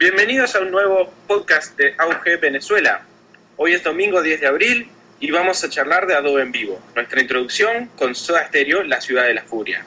Bienvenidos a un nuevo podcast de Auge Venezuela. Hoy es domingo 10 de abril y vamos a charlar de Adobe en vivo. Nuestra introducción con Soda Stereo, La Ciudad de la Furia.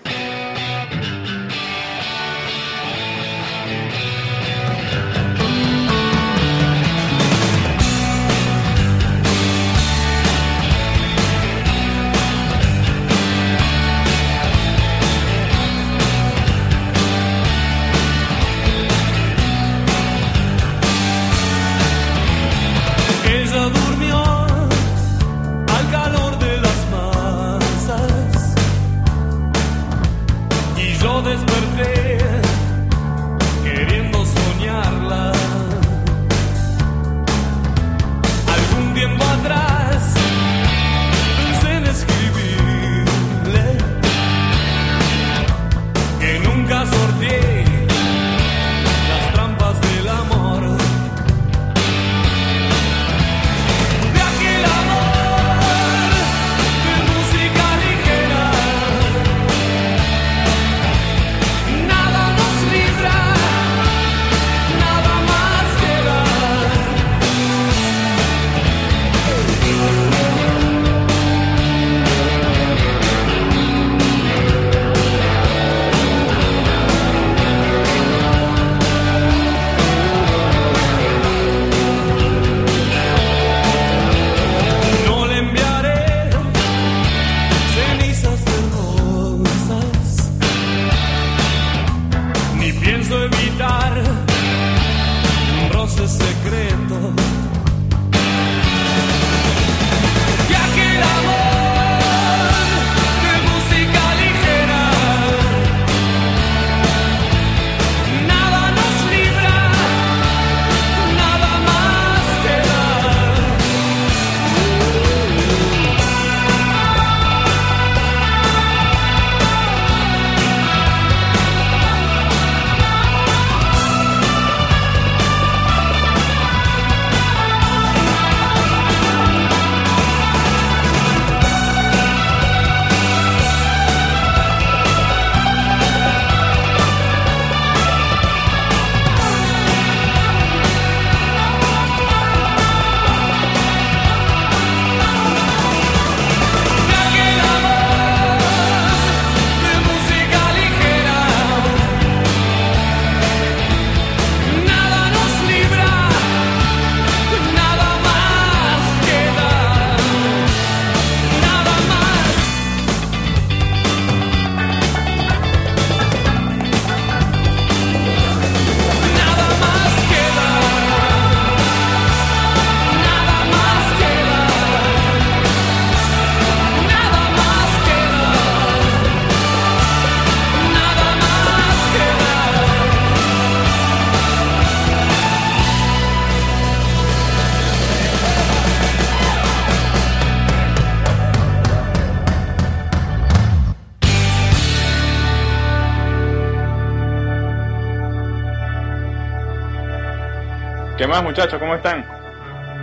¿Qué más muchachos? ¿Cómo están?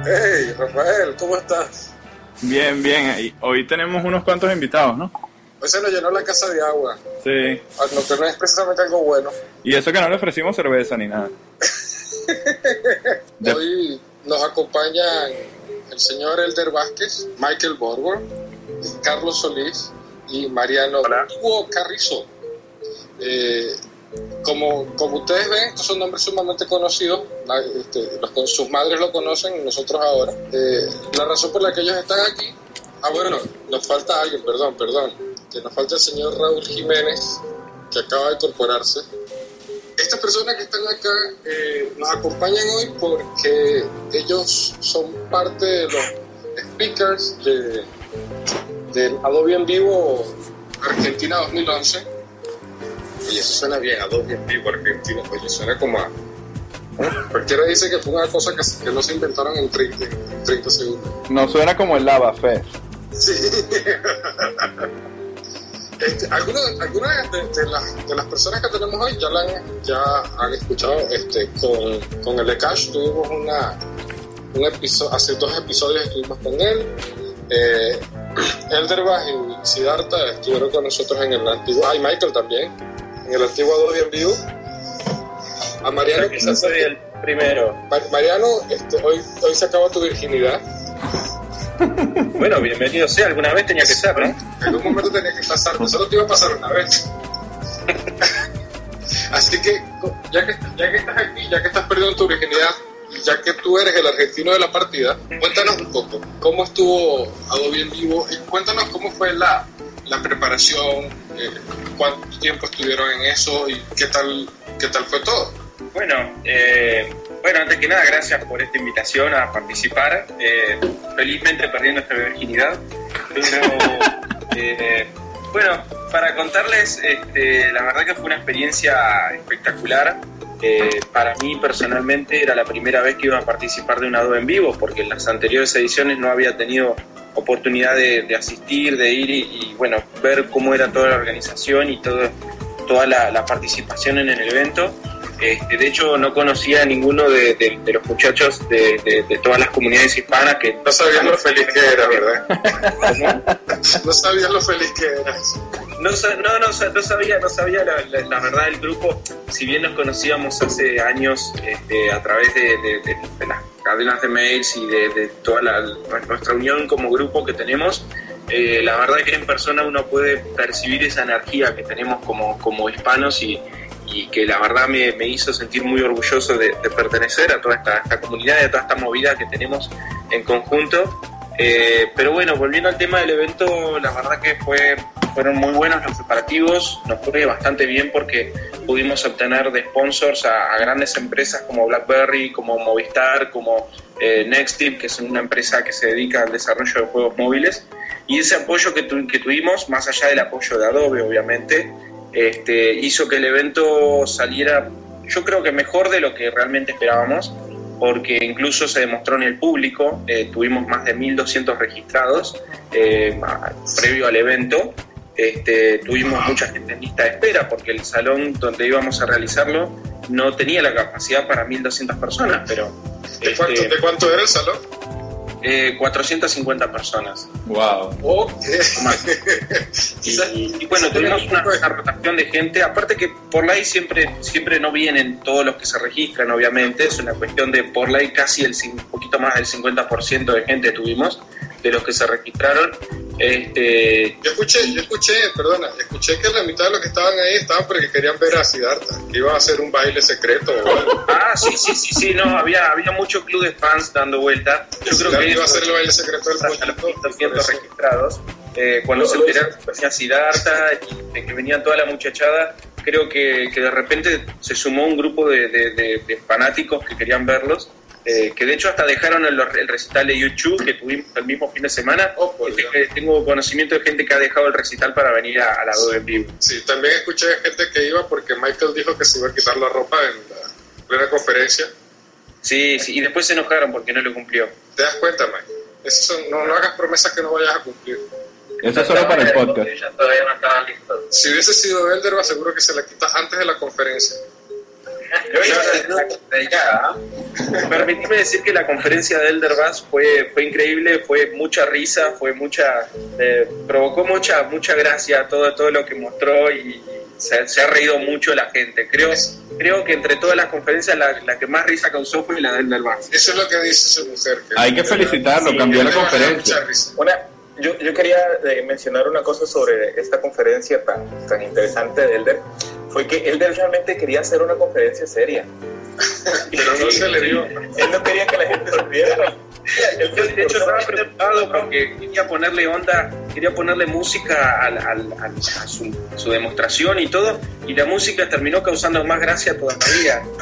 Hey, Rafael, ¿cómo estás? Bien, bien. Hoy tenemos unos cuantos invitados, ¿no? Hoy se nos llenó la casa de agua, Sí. lo que no es precisamente algo bueno. Y eso que no le ofrecimos cerveza ni nada. De- Hoy nos acompañan el señor Elder Vázquez, Michael Borbor, Carlos Solís y Mariano Hugo Carrizo. Eh, como, como ustedes ven, estos son nombres sumamente conocidos, este, sus madres lo conocen, nosotros ahora. Eh, la razón por la que ellos están aquí, ah bueno, nos falta alguien, perdón, perdón, que nos falta el señor Raúl Jiménez, que acaba de incorporarse. Estas personas que están acá eh, nos acompañan hoy porque ellos son parte de los speakers de, del Adobe en Vivo Argentina 2011. Oye, eso suena bien, Adobe en Vivo Argentina. Oye, suena como a... Cualquiera dice que fue una cosa que, que no se inventaron en 30, en 30 segundos. No suena como el Lava Fest. Sí. Este, algunas algunas de, de las, de las personas que tenemos hoy ya, la han, ya han escuchado este, con, con el Ekash tuvimos una, un episodio, hace dos episodios estuvimos con él. Eh, Elderbach y Siddhartha estuvieron con nosotros en el antiguo, ah, y Michael también, en el antiguo Adobe en vivo. A Mariano, que no soy el primero. Ma- Mariano, este, hoy, hoy se acaba tu virginidad. Bueno, bienvenido sea, alguna vez tenía que ser, ¿no? En algún momento tenía que pasar, solo te iba a pasar una vez. Así que, ya que, ya que estás aquí, ya que estás perdiendo tu virginidad, ya que tú eres el argentino de la partida, cuéntanos un poco, ¿cómo estuvo Adobe en vivo? Y cuéntanos cómo fue la, la preparación, eh, cuánto tiempo estuvieron en eso y qué tal, qué tal fue todo. Bueno, eh, bueno, antes que nada, gracias por esta invitación a participar. Eh, felizmente perdiendo esta virginidad. Pero, eh, bueno, para contarles, este, la verdad que fue una experiencia espectacular. Eh, para mí personalmente era la primera vez que iba a participar de un Adobe en vivo, porque en las anteriores ediciones no había tenido oportunidad de, de asistir, de ir y, y, bueno, ver cómo era toda la organización y todo, toda la, la participación en el evento. Este, de hecho, no conocía a ninguno de, de- de los muchachos de, todas las comunidades hispanas que No sabías lo feliz que era, ¿verdad? No sabías lo feliz que eras. No, no, no, no sabía, no sabía la, la- la verdad del grupo. Si bien nos conocíamos hace años este, a través de, las cadenas de mails y de, de toda la, nuestra unión como grupo que tenemos, eh, la verdad que en persona uno puede percibir esa energía que tenemos como, como hispanos y, y que la verdad me, me hizo sentir muy orgulloso de, de pertenecer a toda esta, esta comunidad a toda esta movida que tenemos en conjunto. Eh, pero bueno, volviendo al tema del evento, la verdad que fue, fueron muy buenos los preparativos, nos fue bastante bien porque pudimos obtener de sponsors a, a grandes empresas como BlackBerry, como Movistar, como eh, Nextip, que es una empresa que se dedica al desarrollo de juegos móviles. Y ese apoyo que, tu- que tuvimos, más allá del apoyo de Adobe, obviamente, este, hizo que el evento saliera, yo creo que mejor de lo que realmente esperábamos, porque incluso se demostró en el público, eh, tuvimos más de 1.200 registrados eh, previo al evento, este, tuvimos mucha gente en lista de espera, porque el salón donde íbamos a realizarlo no tenía la capacidad para 1.200 personas, pero ¿De cuánto, este, ¿De cuánto era el salón? Eh, 450 personas. Wow. Ok. Y, y bueno, tuvimos una, una rotación de gente. Aparte que por ley siempre, siempre no vienen todos los que se registran, obviamente. Es una cuestión de por ley casi el un poquito más del 50% de gente tuvimos de los que se registraron. Este, Yo escuché, yo escuché, perdona, escuché que la mitad de los que estaban ahí estaban porque querían ver a Siddhartha, que iba a hacer un baile secreto ah, sí, sí, sí, sí, no, había, había mucho club de fans dando vuelta. Yo creo que iba a hacer el baile secreto del hasta los pollito. 200 por eso. registrados. Eh, cuando se enteraron que venía Siddhartha y de que venía toda la muchachada, creo que, que de repente se sumó un grupo de- de- de fanáticos que querían verlos. Eh, que de hecho hasta dejaron el, el recital de YouTube que tuvimos el mismo fin de semana. Oh, tengo conocimiento de gente que ha dejado el recital para venir a, a la Adobe en vivo. Sí, también escuché gente que iba porque Michael dijo que se iba a quitar la ropa en la plena conferencia. Sí, sí, y después se enojaron porque no lo cumplió. ¿Te das cuenta, Mike? Son- no, no hagas promesas que no vayas a cumplir. Eso es solo para el podcast. todavía no estaba listo. Si hubiese sido Elder, seguro que se la quita antes de la conferencia. Permitime decir que la conferencia de Elder Bass fue, fue increíble, fue mucha risa, fue mucha, eh, provocó mucha, mucha gracia todo, todo lo que mostró y se, se ha reído mucho la gente. Creo, creo que entre todas las conferencias la, la que más risa causó fue la de Elder Bass. Eso es lo que dice su mujer. Hay que felicitarlo, cambió la conferencia. Una, yo, yo quería eh, mencionar una cosa sobre esta conferencia tan, tan interesante de Elder. Fue que Elder realmente quería hacer una conferencia seria. Pero no se le dio. Él no quería que la gente se riera. Yo de hecho estaba preocupado porque quería ponerle onda, quería ponerle música al- al- al- a su, su demostración y todo, y la música terminó causando más gracia todavía.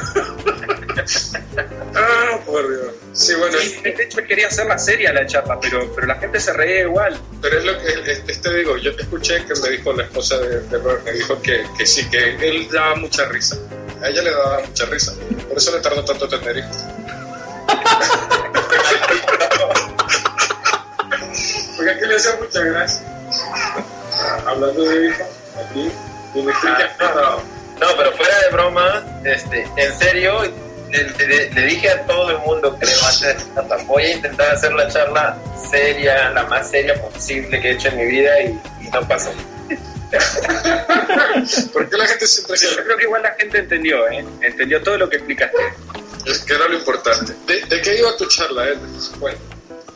Ah, por Dios. Sí, bueno, Sí, de hecho quería hacerla seria la charla, pero, pero la gente se reía igual. pero es lo que este, este digo. Yo escuché que me dijo la esposa de, de Robert, me dijo que, que sí, que él daba mucha risa. a ella le daba mucha risa. Por eso le tardó tanto tener hijos. Porque es que le hacía mucha gracia. Hablando de hijos, aquí, y me explica. Ah, no, no, pero fuera de broma, este, en serio, le, le- le dije a todo el mundo, creo, antes, hasta voy a intentar hacer la charla seria, la más seria posible que he hecho en mi vida y, y no pasó. ¿Por qué la gente se Yo creo que igual la gente entendió, ¿eh? Entendió todo lo que explicaste. Que era lo importante. ¿De, de qué iba tu charla, Elder? Bueno,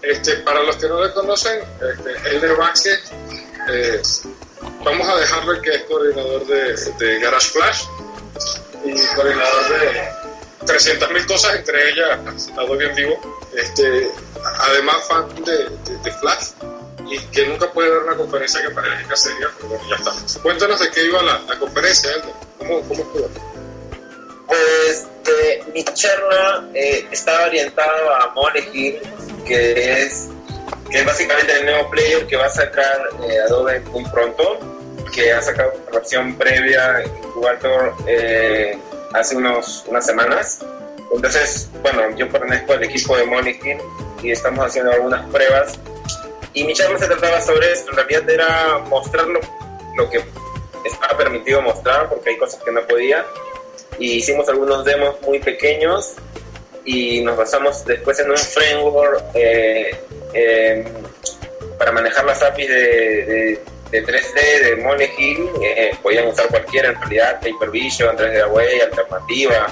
este, para los que no le conocen, este, Elder Vázquez, eh, vamos a dejarlo que es coordinador de, de Garage Flash y coordinador de 300.000 cosas, entre ellas Adobe en vivo. Este, además, fan de, de- de Flash y que nunca puede dar una conferencia que parezca seria, pero bueno, ya está. Cuéntanos de qué iba la, la conferencia, Elder. ¿Cómo, cómo estuvo? Pues eh, mi charla eh, estaba orientada a Molecule, que es, que es básicamente el nuevo player que va a sacar eh, Adobe muy pronto, que ha sacado una versión previa Incubator eh, hace unos, unas semanas. Entonces, bueno, yo pertenezco al equipo de Molecule y estamos haciendo algunas pruebas. Y mi charla se trataba sobre eso, en realidad era mostrar lo, lo que estaba permitido mostrar, porque hay cosas que no podía y hicimos algunos demos muy pequeños y nos basamos después en un framework eh, eh, para manejar las APIs de, de- de 3D de Molehill. Eh, podían usar cualquiera en realidad, Hypervision, 3D Away, Alternativa.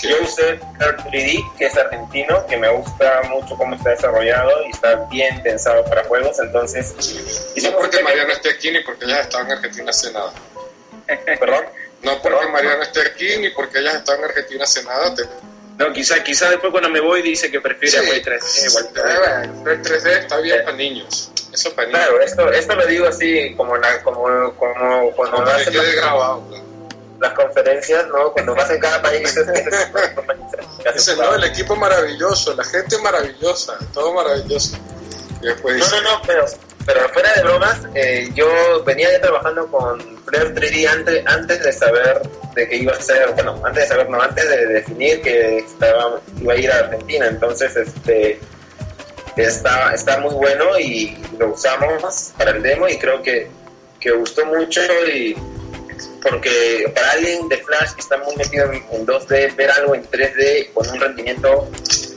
Yo usé Art 3D, que es argentino, que me gusta mucho cómo está desarrollado y está bien pensado para juegos, entonces... No hicimos porque un Mariana esté aquí ni porque ella estaba en Argentina hace nada. Perdón. No porque. Mariana esté aquí ni porque ella está en Argentina hace nada. Te... No, quizá, quizá después cuando me voy dice que prefiere Sí. Way 3D. igual que- Ah, El 3D está bien Sí. para niños. Eso es para niños. Claro, esto, esto lo digo así como, la, como, como cuando que hacen las, grabado. claro. las conferencias, ¿no? Cuando vas en cada país. Ese no, el equipo maravilloso, la gente maravillosa, todo maravilloso. Y después No, dice, no, no, pero, pero fuera de bromas, eh, yo venía ya trabajando con Flare 3D antes, antes de saber de que iba a ser, bueno, antes de saber, no, antes de definir que estaba, iba a ir a Argentina, entonces este está, está muy bueno y lo usamos para el demo y creo que, que gustó mucho y porque para alguien de Flash que está muy metido en, en 2D, ver algo en 3D con un rendimiento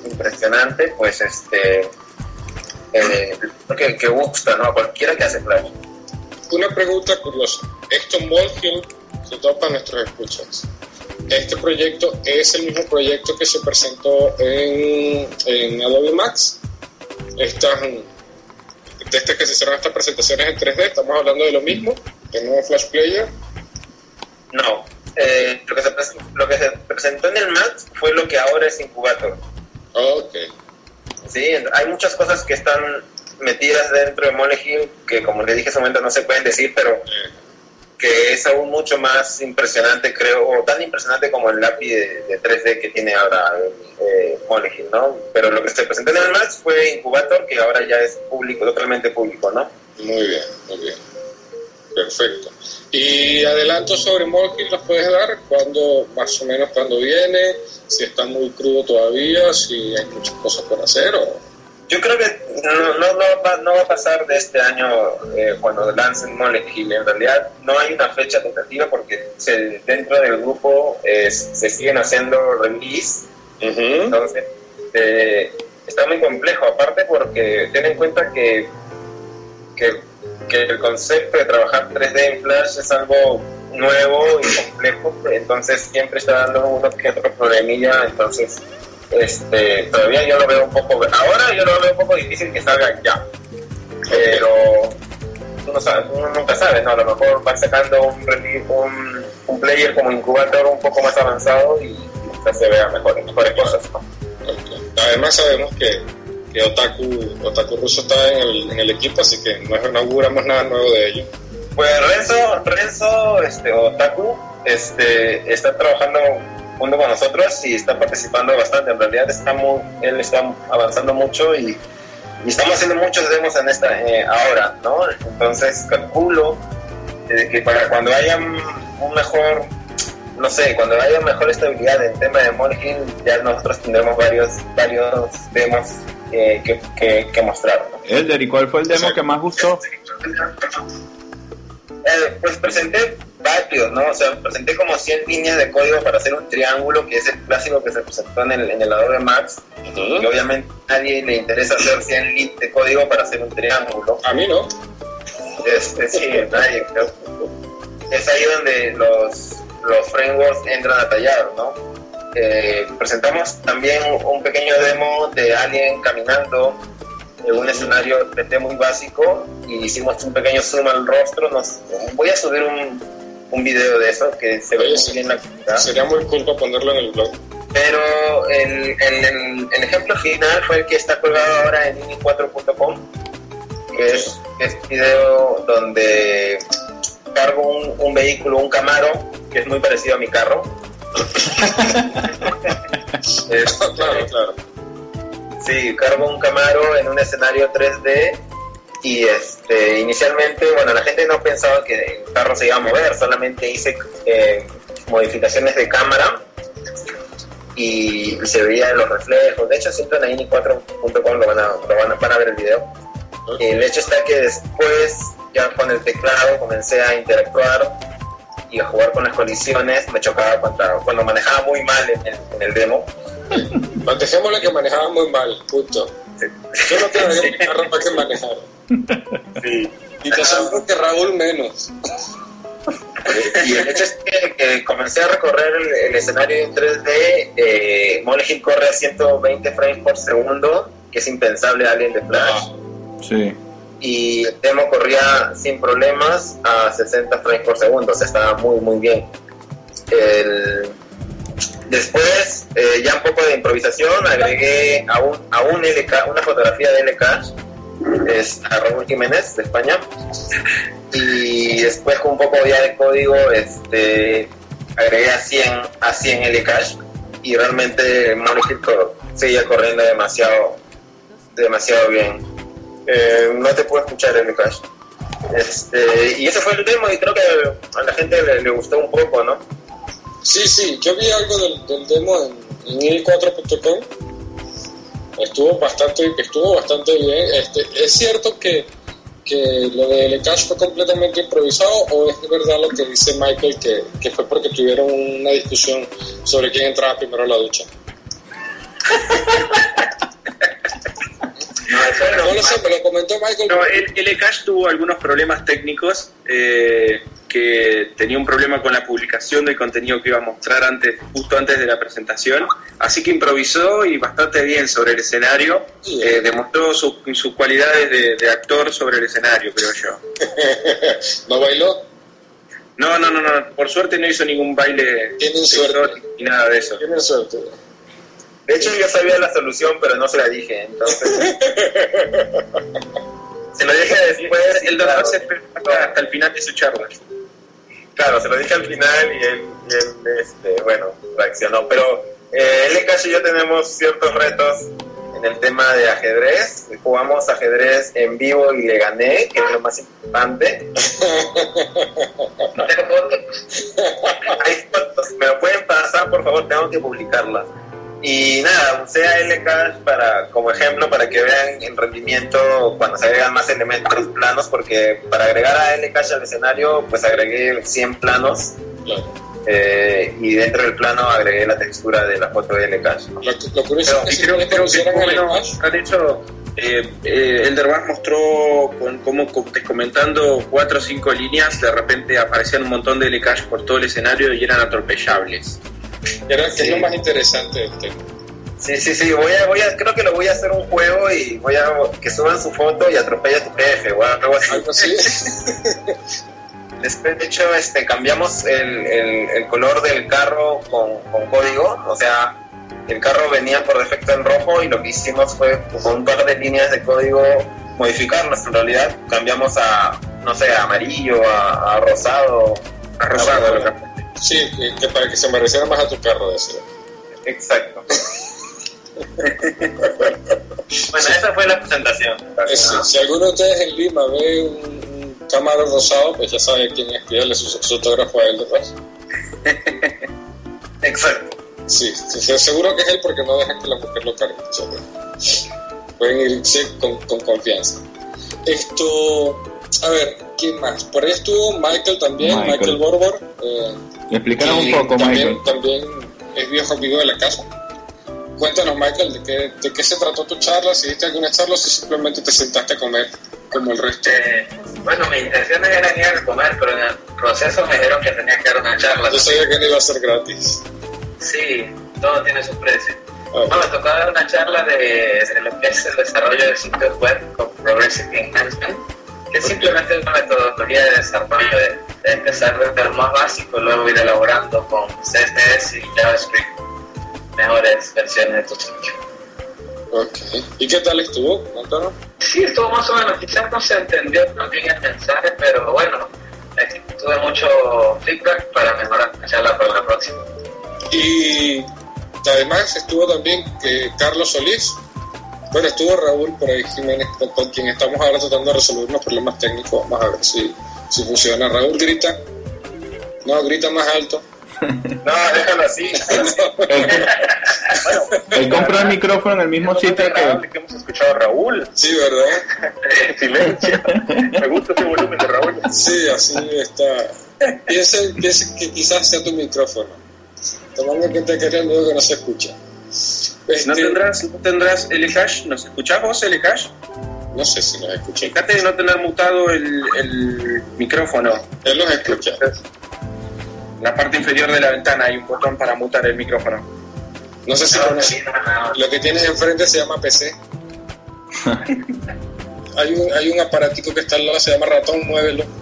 impresionante, pues este eh, que, que gusta, ¿no? A cualquiera que hace Flash. una pregunta curiosa. Esto Molehill, sobre todo para nuestros escuchas. Este proyecto es el mismo proyecto que se presentó en, en Adobe Max. Estas, desde que se hicieron estas presentaciones en 3D, estamos hablando de lo mismo, del nuevo Flash Player. No, eh, lo, que se, lo que se presentó en el Max fue lo que ahora es Incubator. Ok. Sí, hay muchas cosas que están metidas dentro de Molehill que como le dije hace un momento no se pueden decir, pero que es aún mucho más impresionante, creo, o tan impresionante como el API de, de 3D que tiene ahora eh, ¿no? Pero lo que se presentó en el Max fue Incubator, que ahora ya es público, totalmente público, ¿no? Muy bien, muy bien. Perfecto. Y adelanto sobre Molehill los puedes dar cuando, más o menos cuando viene, si está muy crudo todavía, si hay muchas cosas por hacer o... Yo creo que no, no, no, va, no va a pasar de este año eh, cuando lancen Molehill. En realidad no hay una fecha tentativa porque se- dentro del grupo eh, se siguen haciendo release. Entonces eh, está muy complejo. Aparte porque ten en cuenta que, que, que el concepto de trabajar 3D en Flash es algo nuevo y complejo. Entonces siempre está dando uno que otro problemilla. Entonces este, todavía yo lo veo un poco, ahora yo lo veo un poco difícil que salga ya, pero tú no sabes, uno nunca sabe, ¿no? A lo mejor van sacando un, un, un player como incubator un poco más avanzado y quizás se vea mejor, mejores cosas, ¿no? Además sabemos que, Otaku, Otaku Russo está en el, equipo, así que no, no auguramos nada nuevo de ellos. Pues Renzo, Renzo este, Otaku este, está trabajando junto con nosotros y está participando bastante. En realidad está muy, él está avanzando mucho y, estamos haciendo muchos demos en esta eh, ahora, ¿no? Entonces calculo eh, que para cuando haya un mejor no sé, cuando haya mejor estabilidad en tema de Molehill, ya nosotros tendremos varios, varios demos eh, que, que, que mostrar. ¿no? Elder, ¿y cuál fue el demo que más gustó? Eh, pues presenté varios, ¿no? O sea, presenté como 100 líneas de código para hacer un triángulo, que es el clásico que se presentó en el, en el Adobe Max. Y obviamente a nadie le interesa hacer 100 líneas de código para hacer un triángulo. A mí no. Este, sí, nadie, creo. Es ahí donde los, los frameworks entran a tallar, ¿no? Eh, presentamos también un pequeño demo de alguien caminando en un escenario 3D muy básico y hicimos un pequeño zoom al rostro. Nos, voy a subir un, un video de eso que se ve muy bien la calidad. Sería muy cool para ponerlo en el blog. Pero el, el, el- el ejemplo final fue el que está colgado ahora en ini4.com, que es este video donde cargo un, un vehículo, un Camaro, que es muy parecido a mi carro. Claro, claro. Sí, cargo un Camaro en un escenario 3D y este inicialmente, bueno, la gente no pensaba que el carro se iba a mover, solamente hice eh, modificaciones de cámara y se veían los reflejos. De hecho, si entran a ini4.com lo van a, lo van a, van a ver el video. El hecho está que después, ya con el teclado, comencé a interactuar y a jugar con las colisiones. Me chocaba contra, cuando manejaba muy mal en el, en el demo. Dejémosle que manejaba muy mal, punto. Yo no quiero mi carro para que manejara. Sí. Y te aseguro que Raúl menos. Y el hecho es que, que comencé a recorrer el, el escenario en 3D. Eh, Molehill corre a 120 frames por segundo, que es impensable a alguien de Flash. Sí. Y el demo corría sin problemas a 60 frames por segundo, o sea, estaba muy, muy bien. El- Después, eh, ya un poco de improvisación, agregué a un, a un LK, una fotografía de LK, es a Raúl Jiménez de España, y después con un poco ya de código, este, agregué a 100, a 100 LKash, y realmente Molehill co- seguía corriendo demasiado, demasiado bien. Eh, no te puedo escuchar LKash. Este, y ese fue el demo y creo que a la gente le, le gustó un poco, ¿no? Sí, sí, yo vi algo del, del demo en, en i4.com. Estuvo bastante, estuvo bastante bien. Este, ¿Es cierto que, que lo de Lcash fue completamente improvisado o es de verdad lo que dice Michael que, que fue porque tuvieron una discusión sobre quién entraba primero a la ducha? No lo sé, me lo comentó Michael. No, el, el Cash tuvo algunos problemas técnicos, eh, que tenía un problema con la publicación del contenido que iba a mostrar antes, justo antes de la presentación, así que improvisó y bastante bien sobre el escenario, eh, demostró su- sus cualidades de, de actor sobre el escenario, creo yo. ¿No bailó? No, no, no, no, por suerte no hizo ningún baile Tienen suerte. ni nada de eso. Tienen suerte. De hecho, yo sabía la solución, pero no se la dije, entonces. se lo dije después. y El claro, doctor se hasta, el final de su charla. Claro, se lo dije al final y él, y él, este, bueno, reaccionó. Pero eh, él y yo tenemos ciertos retos en el tema de ajedrez. Jugamos ajedrez en vivo y le gané, que es lo más importante. No tengo fotos. Hay fotos. ¿Me lo pueden pasar, por favor? Tengo que publicarlas. Y nada, usé a LK para, como ejemplo para que vean el rendimiento cuando se agregan más elementos planos, porque para agregar a LK al escenario, pues agregué 100 planos Claro. eh, y dentro del plano agregué la textura de la foto de LK. Lo, lo curioso Pero es que creo, no creo que bueno, Lcash, de hecho, eh, eh, mostró con, como comentando cuatro o cinco líneas, de repente aparecían un montón de LKash por todo el escenario y eran atropellables. Era, que es lo más interesante del tema. Sí, sí, sí, voy a, voy a, creo que lo voy a hacer un juego y voy a que suban su foto y atropella a tu jefe o algo así. Algo así. Después, de hecho, este, cambiamos el, el- el color del carro con, con código. O sea, el carro venía por defecto en rojo y lo que hicimos fue con un par de líneas de código modificarlas. En realidad, cambiamos a, no sé, a amarillo, a, a rosado. A rosado, bueno. lo que- Sí, que, que para que se mereciera más a tu carro, decía. Exacto. bueno, esa fue la presentación. Es- si alguno de ustedes en Lima ve un, un Camaro rosado, pues ya sabe quién es, pídale su, su autógrafo a él de paso. Exacto. Sí, sí, sí, seguro que es él porque no deja que la mujer lo cargue. o sea, pueden irse con, con confianza. Esto, a ver, ¿quién más? Por ahí estuvo Michael también, Michael. Michael, Borbor. eh, Explícanos un poco, también, Michael. También es viejo amigo de la casa. Cuéntanos, Michael, de qué, de qué se trató tu charla, si diste alguna charla o si simplemente te sentaste a comer como el resto. Eh, bueno, mi intención era ir a comer, pero en el proceso me dijeron que tenía que dar una charla. Yo sabía que no iba a ser gratis. Sí, todo tiene su precio. Ah, No, me tocó dar una charla de, de lo que es el desarrollo de sitios web con Progressive Enhancement, que simplemente es una metodología de desarrollo de, de empezar desde lo más básico, luego ir elaborando con CSS y JavaScript mejores versiones de tu sitio. ok. ¿Y qué tal estuvo? Cuéntanos. Sí, estuvo más o menos, quizás no se entendió bien el mensaje, pero bueno, eh, tuve mucho feedback para mejorar la charla para la próxima. Y además estuvo también que Carlos Solís. Bueno, estuvo Raúl por ahí Jiménez, con, con quien estamos ahora tratando de resolver unos problemas técnicos. Vamos a ver si, funciona. Raúl grita. No, grita más alto. No, déjalo así. Él compró el micrófono en el mismo sitio que... que hemos escuchado a Raúl. Sí, ¿verdad? En silencio. Me gusta ese volumen de Raúl. Sí, así está. Piensa, piensa que quizás sea tu micrófono. Tomando en cuenta que el que no se escucha. Este, ¿No tendrás, ¿No tendrás LCash? ¿Nos escuchás vos LCash? No sé si nos escucha. Fíjate de no tener mutado el, el micrófono. Él nos escucha. En la parte inferior de la ventana hay un botón para mutar el micrófono. No sé si No, sí, no, no. Lo que tienes enfrente se llama PC. hay, un, hay un aparatico que está al lado, se llama ratón, muévelo.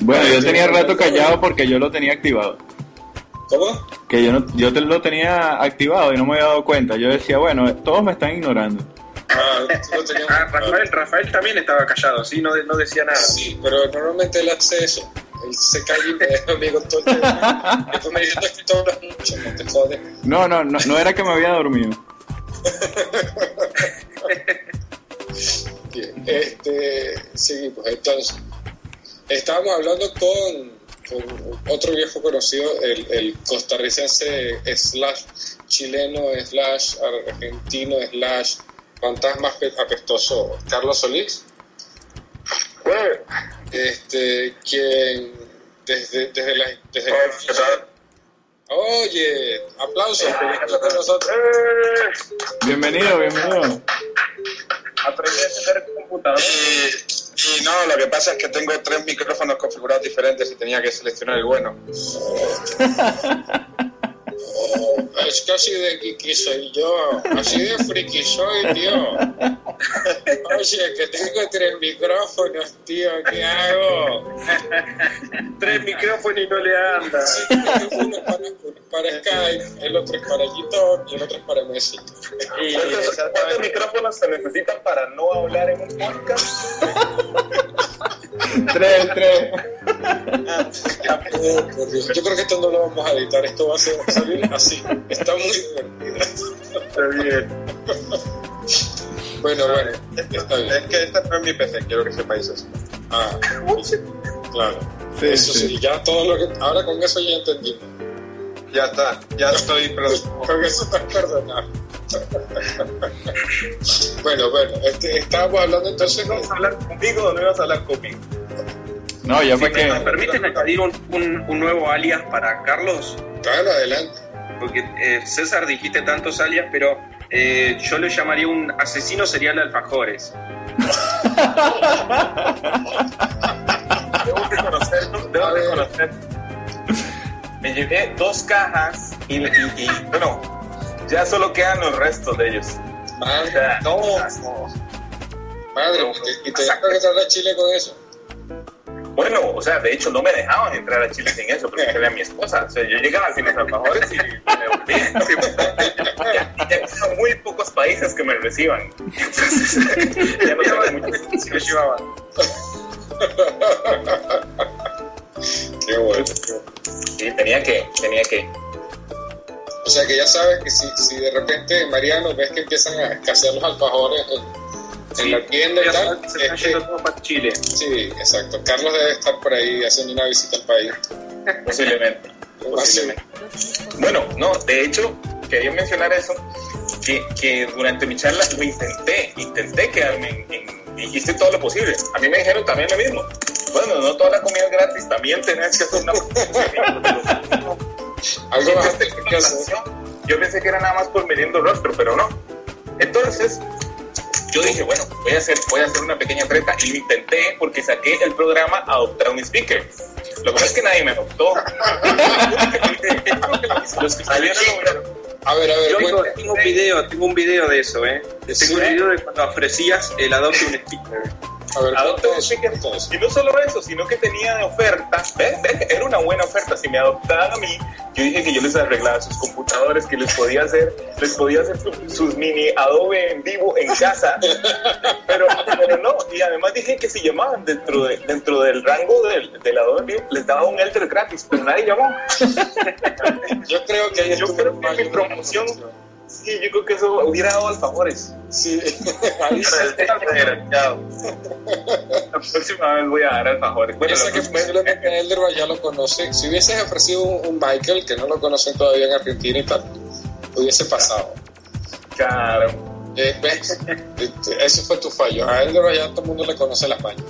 Bueno, yo tenía rato callado porque yo lo tenía activado. ¿Cómo? Que yo, no, yo te lo tenía activado y no me había dado cuenta. Yo decía, bueno, todos me están ignorando. Ah, tú lo tenías- Ah, Rafael, Rafael también estaba callado, ¿sí? No, no decía nada. Sí, pero normalmente él hace eso. Él se calla y me amigo todo el tiempo. Después me dice, "No, es que tú hablas mucho, no te jodes. No, no, no, no era que me había dormido. Bien, este, seguimos. Entonces, estábamos hablando con, con otro viejo conocido, el, el costarricense slash chileno slash argentino slash fantasma ape- apestoso, Carlos Solís, este, quien desde, desde la... Desde Oye, aplausos, está con nosotros. Bienvenido, bienvenido. Aprendí a el computador. Y, no, lo que pasa es que tengo tres micrófonos configurados diferentes y tenía que seleccionar el bueno. Oh, es que así de kiki soy yo, así de friki soy, tío. Oye, que tengo tres micrófonos, tío, ¿qué hago? Tres micrófonos y no le anda. Sí, uno, para, para Skype, el otro es para YouTube y el otro es para Messi. Y ¿Cuántos, cuántos micrófonos se necesitan para no hablar en un podcast? Tres, tres. Por Dios. Yo creo que esto no lo vamos a editar, esto va a ser, salir así. Está muy divertido. Está bien. Bueno, bueno, está bien. Es que este no es mi PC, quiero que sepáis eso. Ah, claro. Sí, Eso sí, sí. ya todo lo que. Ahora con eso ya entendimos. Ya está, ya estoy perdonado. Con eso estás perdonado. bueno, bueno, este, estábamos hablando entonces. ¿Vamos a hablar conmigo o no ibas a hablar conmigo? No, ya Si fue me que... permites añadir un, un- un nuevo alias para Carlos, Claro, adelante. porque eh, César dijiste tantos alias, pero eh, yo le llamaría un asesino serial de alfajores. Debo reconocer, debo reconocer. Me llevé dos cajas y, y, y, bueno, ya solo quedan los restos de ellos. O Madre, sea, no, madre, y te dejas entrar a Chile con eso. Bueno, o sea, de hecho no me dejaban entrar a Chile sin eso, porque era mi esposa. O sea, yo llegaba sin los alfajores y me volvía. Y ya son muy pocos países que me reciban. Entonces, ya no tengo mucho Si lo llevaban. Qué bueno. Sí, tenía que, tenía que. O sea que ya sabes que si, si de repente, Mariano, ves que empiezan a escasear los alfajores en la tienda y tal, se están es que- yendo todos para Chile. sí, exacto. Carlos debe estar por ahí haciendo una visita al país. Posiblemente. posiblemente. Bueno, no, de hecho, quería mencionar eso, que, que durante mi charla lo intenté, intenté quedarme en, en- y hice todo lo posible. A mí me dijeron también lo mismo. Bueno, no toda la comida es gratis, también tenés que hacer una... Algo hacer. Yo pensé que era nada más por meriendo rostro, pero no. Entonces, yo dije, bueno, voy a hacer, voy a hacer una pequeña treta y lo intenté porque saqué el programa Adoptar un Speaker. Lo que pasa es que nadie me adoptó. Los que A ver, a ver, Yo tengo, cuenta. tengo un video, tengo un video de eso, ¿eh? Tengo ¿Sí? un video de cuando ofrecías el adopte un speaker. Adopta un. Y no solo eso, sino que tenía de oferta, ¿ves? ¿Ves? Era una buena oferta. Si me adoptaban a mí, yo dije que yo les arreglaba sus computadores, que les podía hacer, les podía hacer su- sus mini Adobe en vivo en casa. Pero, pero no, y además dije que si llamaban dentro, de, dentro del rango del, del Adobe en vivo, les daba un Elder gratis, pero nadie llamó. Yo creo que Yo creo que mi promoción- Sí, yo creo que eso hubiera dado alfavores. Sí, ahí sí. Desgraciado. La próxima vez voy a dar alfajores. Bueno, Piensa la que Elderba ya lo conoce. Si hubieses ofrecido un, un Michael, que no lo conocen todavía en Argentina y tal, hubiese pasado. Claro. Eh, ¿ves? Este, Ese fue tu fallo. A Elderba ya todo el mundo le conoce las mañas.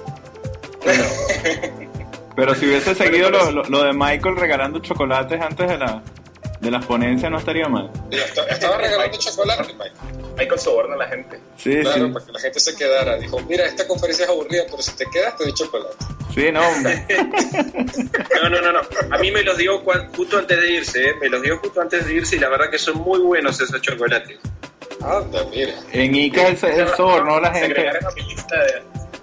Pero si hubiese seguido lo, lo- lo de Michael regalando chocolates antes de, la, de las ponencias, no estaría mal. Estaba regalando chocolate, Michael. Michael soborna a la gente. Sí, Claro, sí. para que la gente se quedara. Dijo, mira, esta conferencia es aburrida, pero si te quedas te doy chocolate. Sí, no. No, no, no, no. A mí me los dio justo antes de irse, ¿eh? Me los dio justo antes de irse y la verdad que son muy buenos esos chocolates. Anda, mira. En Ica el, el sobornó a la gente. agregaron a mi lista de...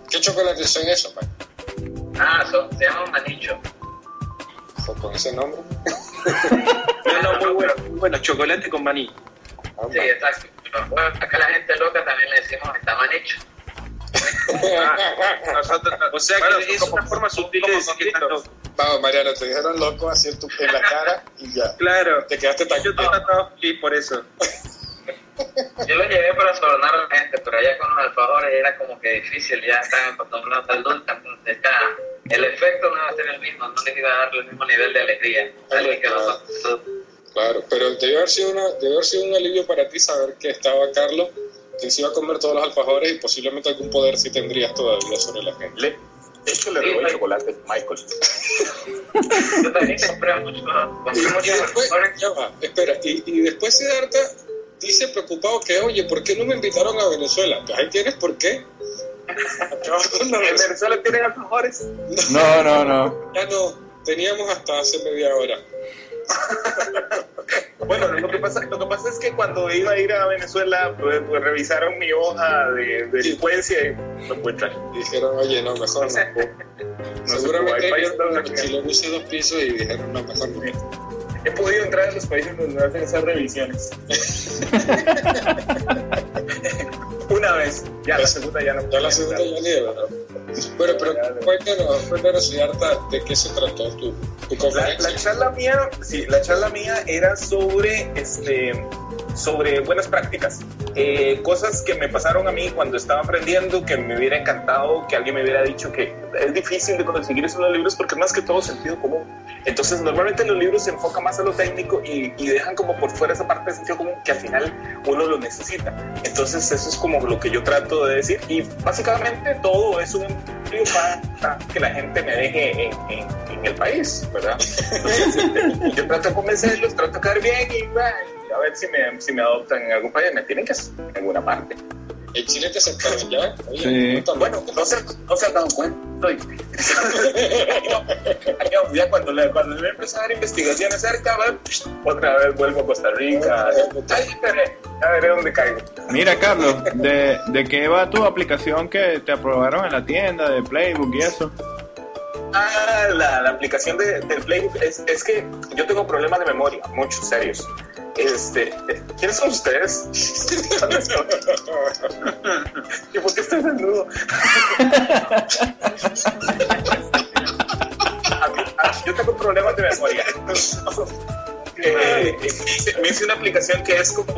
¿Qué chocolates son esos, Michael? Ah, son, se llaman manicho. O Con ese nombre. No, no, muy buenos, muy buenos. Chocolate con maní. Sí, exacto. Bueno, acá la gente loca también le decimos está manicho. Nosotros- o sea Bueno, que son es como- una forma sutil de decir que estás loco. Vamos, Mariano, te dijeron loco así en, tu, en la cara y ya. Claro. Te quedaste tan Yo estaba feliz por eso. Yo lo llevé para sobornar a la gente, pero allá con los alfajores era como que difícil, ya estaban acostumbrados al dulce, el efecto no iba a ser el mismo, no les iba a dar el mismo nivel de alegría. Alguien que Claro. no Claro, pero debió haber, sido una, debió haber sido un alivio para ti saber que estaba Carlos, que se iba a comer todos los alfajores y posiblemente algún poder sí tendrías todavía sobre la gente. Le, de hecho, le Sí, robé el Mike. chocolate a Michael. Yo también compré mucho, compré Y muchos después, alfajores. ya va, espera, y, y después Siddhartha dice preocupado que, oye, ¿por qué no me invitaron a Venezuela? Pues ahí tienes por qué. ¿En. Venezuela tienen alfajores? No, no, no. Ya no, teníamos hasta hace media hora. Bueno, lo que, pasa, lo que pasa es que cuando iba a ir a Venezuela, pues, pues, revisaron mi hoja de, de delincuencia y no pude entrar. Y dijeron, oye, no, mejor no. No Seguramente ellos los chilenos hice dos pisos y dijeron, no, mejor no. He podido entrar en los países donde hacen esas revisiones. Una vez, ya la segunda ya no. Ya la segunda ya ni de verdad. Bueno, pero cuéntanos, cuéntanos, de qué se trató tu, tu La, conferencia. la charla mía, sí, la charla mía era sobre este sobre buenas prácticas, Eh, cosas que me pasaron a mí cuando estaba aprendiendo, que me hubiera encantado que alguien me hubiera dicho que es difícil de conseguir eso en los libros porque es más que todo sentido común. Entonces, normalmente los libros se enfocan más a lo técnico y, dejan como por fuera esa parte de sentido común que al final uno lo necesita. Entonces, eso es como lo que yo trato de decir. Y básicamente todo es un empleo para que la gente me deje en, el país, ¿verdad? Entonces, yo trato de convencerlos, trato de caer bien y a ver si me, si me adoptan en algún país. Me tienen que hacer en alguna parte. ¿En Chile te aceptaron ya? Oye, Sí. Bueno, no se, no se han dado cuenta. Estoy- ya cuando le, cuando le empecé a dar investigaciones cerca, va, otra vez vuelvo a Costa Rica. Ay, ya veré dónde caigo. Mira, Carlos, ¿de, ¿de qué va tu aplicación que te aprobaron en la tienda de Playbook y eso? Ah, la, la aplicación de, del Playbook es, es que yo tengo problemas de memoria, muchos serios. Este, ¿Quiénes son ustedes? ¿Y por qué estoy desnudo? A mí- a- yo tengo problemas de memoria. eh, me hice una aplicación que es como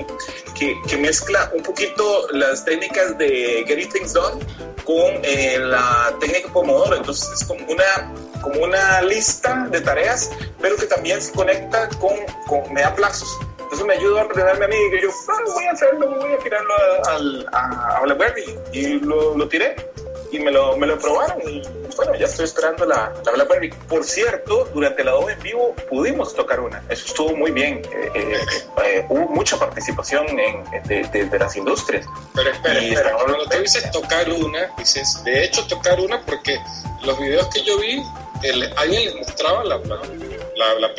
que, que mezcla un poquito las técnicas de Getting Things Done con eh, la técnica Pomodoro. Entonces es como una, como una lista de tareas, pero que también se conecta con, con me da plazos. Entonces me ayudó a ordenarme a mí y yo, ah, voy a hacerlo, voy a tirarlo al- a, a BlackBerry. Y lo, lo tiré y me lo, me lo probaron y bueno, ya estoy esperando la, la BlackBerry. Por cierto, durante la Adobe en vivo pudimos tocar una. Eso estuvo muy bien. Eh, eh, eh, hubo mucha participación en, de, de- de las industrias. Pero espera, Y espera, cuando tú dices tocar una, dices, de hecho tocar una porque los videos que yo vi, el- alguien les mostraba la, la, la, la.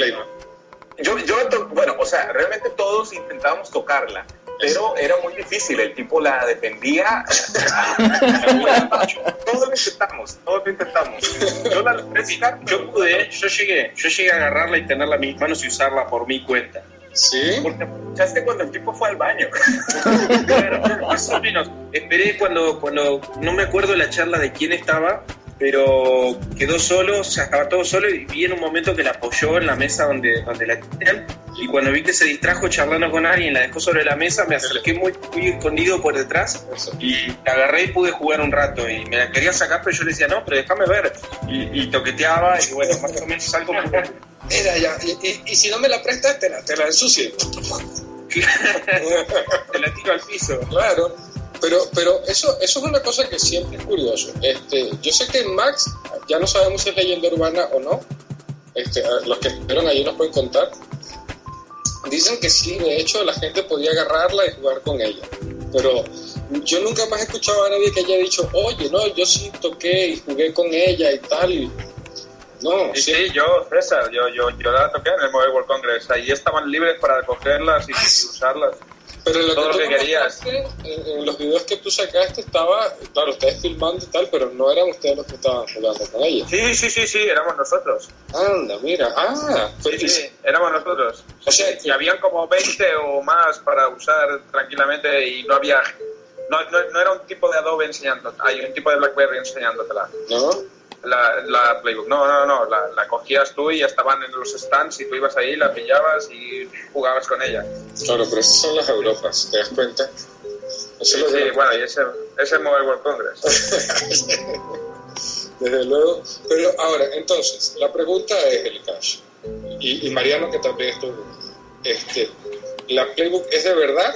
Yo, yo, bueno, o sea, realmente todos intentábamos tocarla, pero era muy difícil. El tipo la defendía. todos lo intentamos, todos lo intentamos. Yo la tocar, Yo pude, yo llegué, yo llegué a agarrarla y tenerla en mis manos y usarla por mi cuenta. ¿Sí? porque escuchaste cuando el tipo fue al baño. Claro, más o menos. Esperé cuando, cuando, no me acuerdo la charla de quién estaba, pero quedó solo, o sea, estaba todo solo y vi en un momento que la apoyó en la mesa donde, donde la tenían. Y cuando vi que se distrajo charlando con alguien, la dejó sobre la mesa, me acerqué muy, muy escondido por detrás y la agarré y pude jugar un rato. Y me la quería sacar, pero yo le decía, no, pero déjame ver. Y, y toqueteaba y bueno, más o menos algo Mira, ya, y, y- y si no me la prestas, te la, te la ensucio. te la tiro al piso. Claro, pero, pero eso, eso es una cosa que siempre es curioso. Este, yo sé que Max, ya no sabemos si es leyenda urbana o no, este, los que estuvieron allí nos pueden contar. Dicen que sí, de hecho la gente podía agarrarla y jugar con ella, pero yo nunca más he escuchado a nadie que haya dicho, oye, no, yo sí toqué y jugué con ella y tal. y- No, Sí, sí, sí, yo, César, yo, yo, yo la toqué en el Mobile World Congress. Ahí estaban libres para cogerlas y, y usarlas. Pero lo Todo que, lo que querías. mostraste, En, en los videos que tú sacaste estaba, claro, ustedes filmando y tal, pero no eran ustedes los que estaban jugando con ella. Sí, sí, sí, sí, éramos nosotros. Anda, mira, ah, Sí, sí, éramos nosotros. O sea, y habían como 20 o más para usar tranquilamente y no había... No, no, no era un tipo de Adobe enseñando, hay un tipo de BlackBerry enseñándotela. ¿no? La, la Playbook. No, no, no, la, la cogías tú y ya estaban en los stands y tú ibas ahí, la pillabas y jugabas con ella. Claro, pero esas son las Europas, ¿te das cuenta? Eso Sí, de- bueno, y ese, ese Mobile World Congress. Desde luego. Pero ahora, entonces, la pregunta es el cash. Y, y Mariano, que también estuvo. Este, ¿La Playbook es de verdad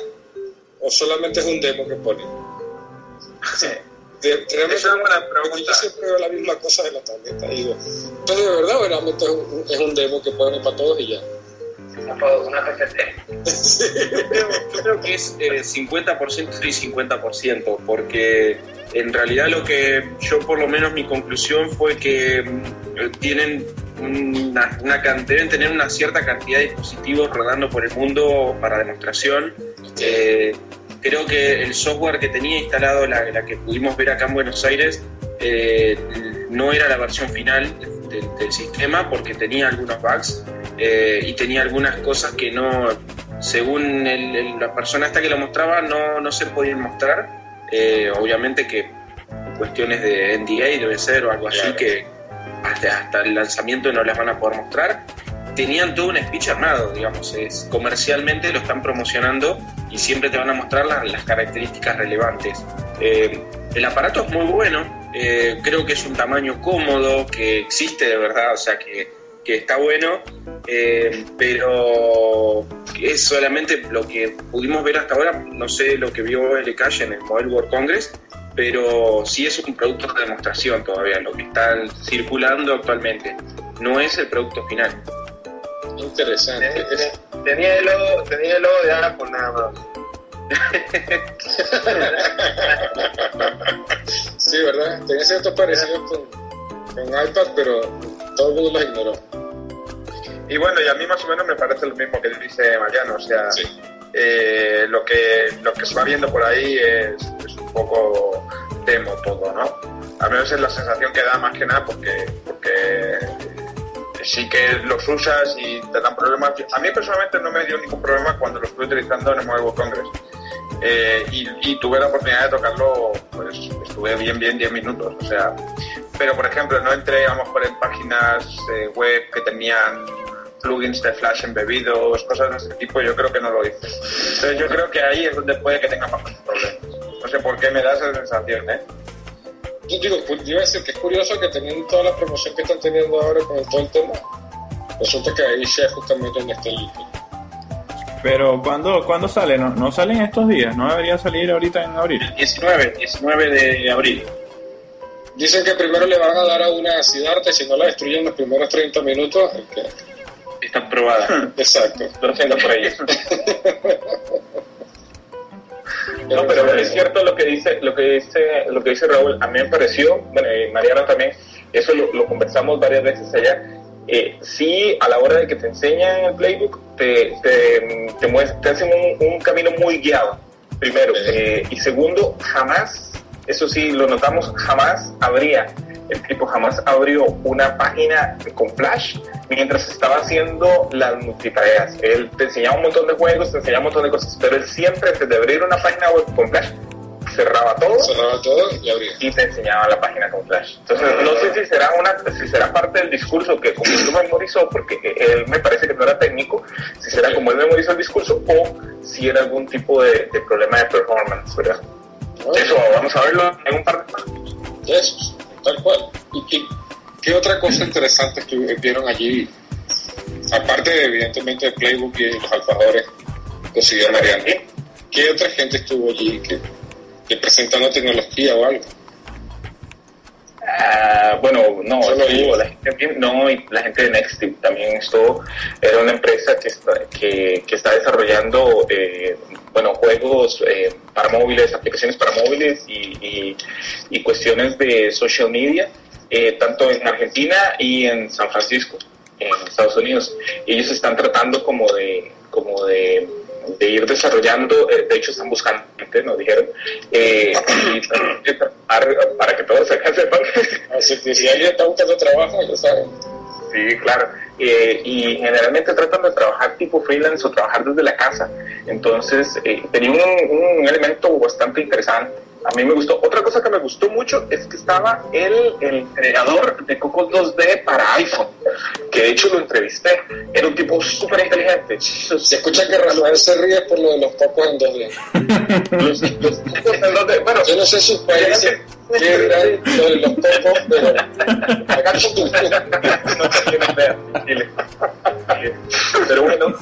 o solamente es un demo que ponen? De, realmente- Es una buena Yo pregunta. siempre veo la misma cosa de la tableta y digo, ¿esto es de verdad o realmente es un, es un demo que ponen para todos y ya? Una, una PCT. Yo creo, yo creo que es eh, 50% y 50%, porque en realidad lo que yo por lo menos mi conclusión fue que mm, tienen una, una can- deben tener una cierta cantidad de dispositivos rodando por el mundo para demostración. Eh, creo que el software que tenía instalado, la, la que pudimos ver acá en Buenos Aires, eh, no era la versión final del, del sistema porque tenía algunos bugs eh, y tenía algunas cosas que no, según el- el- la persona esta que lo mostraba, no, no se podían mostrar. Eh, obviamente que cuestiones de NDA debe ser o algo así Claro. que hasta, hasta el lanzamiento no las van a poder mostrar. Tenían todo un speech armado, digamos, es, comercialmente lo están promocionando y siempre te van a mostrar las, características relevantes. Eh, el aparato es muy bueno, eh, creo que es un tamaño cómodo, que existe de verdad, o sea que, que está bueno, eh, pero es solamente lo que pudimos ver hasta ahora, no sé lo que vio el Cash en el Mobile World Congress, pero sí es un producto de demostración todavía, lo que está circulando actualmente, no es el producto final. Interesante. Es- Tenía el logo, tenía el logo de Apple nada más. sí, ¿verdad? Tenía ciertos parecidos con, con iPad, pero todo el mundo los ignoró. Y bueno, y a mí más o menos me parece lo mismo que dice Mariano, o sea, Sí. eh, lo, que, lo que se va viendo por ahí es, es un poco demo todo, ¿no? Al menos es la sensación que da más que nada porque, porque sí que los usas y te dan problemas. A mí personalmente no me dio ningún problema cuando lo estuve utilizando en el Mobile Congress. Eh, y, y tuve la oportunidad de tocarlo, pues estuve bien, bien 10 minutos, o sea, pero por ejemplo no entré a lo mejor en páginas eh, web que tenían plugins de Flash embebidos, cosas de ese tipo, yo creo que no lo hice. Entonces yo creo que ahí es donde puede que tenga más problemas. No sé por qué me da esa sensación, ¿eh? Yo digo, pues, yo iba a decir que es curioso que teniendo toda la promoción que están teniendo ahora con todo el tema, resulta que ahí sea justamente donde está el... Pero ¿cuándo, ¿cuándo sale? ¿No, ¿No salen estos días? ¿No debería salir ahorita en abril? 19, 19 de abril. Dicen que primero le van a dar a una Siddhartha y si no la destruyen los primeros 30 minutos, el que... Está probada. Exacto. Lo por ellos. No, pero es cierto lo que dice, lo que dice, lo que dice Raúl. A mí me pareció, bueno, y Mariana también, eso lo, lo conversamos varias veces allá. Eh, sí, a la hora de que te enseñan el playbook, te, te, te, te hacen un, un camino muy guiado, primero. Eh, y segundo, jamás, eso sí, lo notamos, jamás habría, el tipo jamás abrió una página con Flash mientras estaba haciendo las multitareas. Él te enseñaba un montón de juegos, te enseñaba un montón de cosas, pero él siempre, antes de abrir una página web con Flash, cerraba todo Cerraba todo y abría. y te enseñaba la página con Flash. Entonces, no sé si será una, si será parte del discurso que como él lo memorizó, porque él me parece que no era técnico, si será como él memorizó el discurso o si era algún tipo de, de problema de performance, ¿verdad? Eso vamos a verlo en un par de semanas. Eso, tal cual. ¿Y qué, qué otra cosa interesante estu- vieron allí? Aparte, de, evidentemente, de Playbook y los alfajores que siguió Mariano. ¿Qué otra gente estuvo allí que, que presentando tecnología o algo? Ah, bueno, no, Solo estuvo ellos. la gente, no, y la gente de Nextip también estuvo, era una empresa que está, que, que está desarrollando, eh, bueno, juegos eh, para móviles, aplicaciones para móviles y, y, y cuestiones de social media, eh, tanto en Argentina y en San Francisco, en Estados Unidos. Y ellos están tratando como de, como de, de ir desarrollando, eh, de hecho están buscando gente, nos dijeron, eh, y para que todos acá sepan Así que si alguien está buscando trabajo, ya saben. Sí, claro. Eh, y generalmente tratan de trabajar tipo freelance o trabajar desde la casa. Entonces, eh, tenía un, un elemento bastante interesante. A mí me gustó. Otra cosa que me gustó mucho es que estaba el, el creador de Cocos 2D para iPhone, que de hecho lo entrevisté. Era un tipo súper inteligente. Se escucha que Rafael se ríe por lo de los pocos en 2D. Los, los Cocos en 2D, bueno, Yo no sé sus países qué dirán lo de los pocos, pero acá no tienen idea. Pero bueno,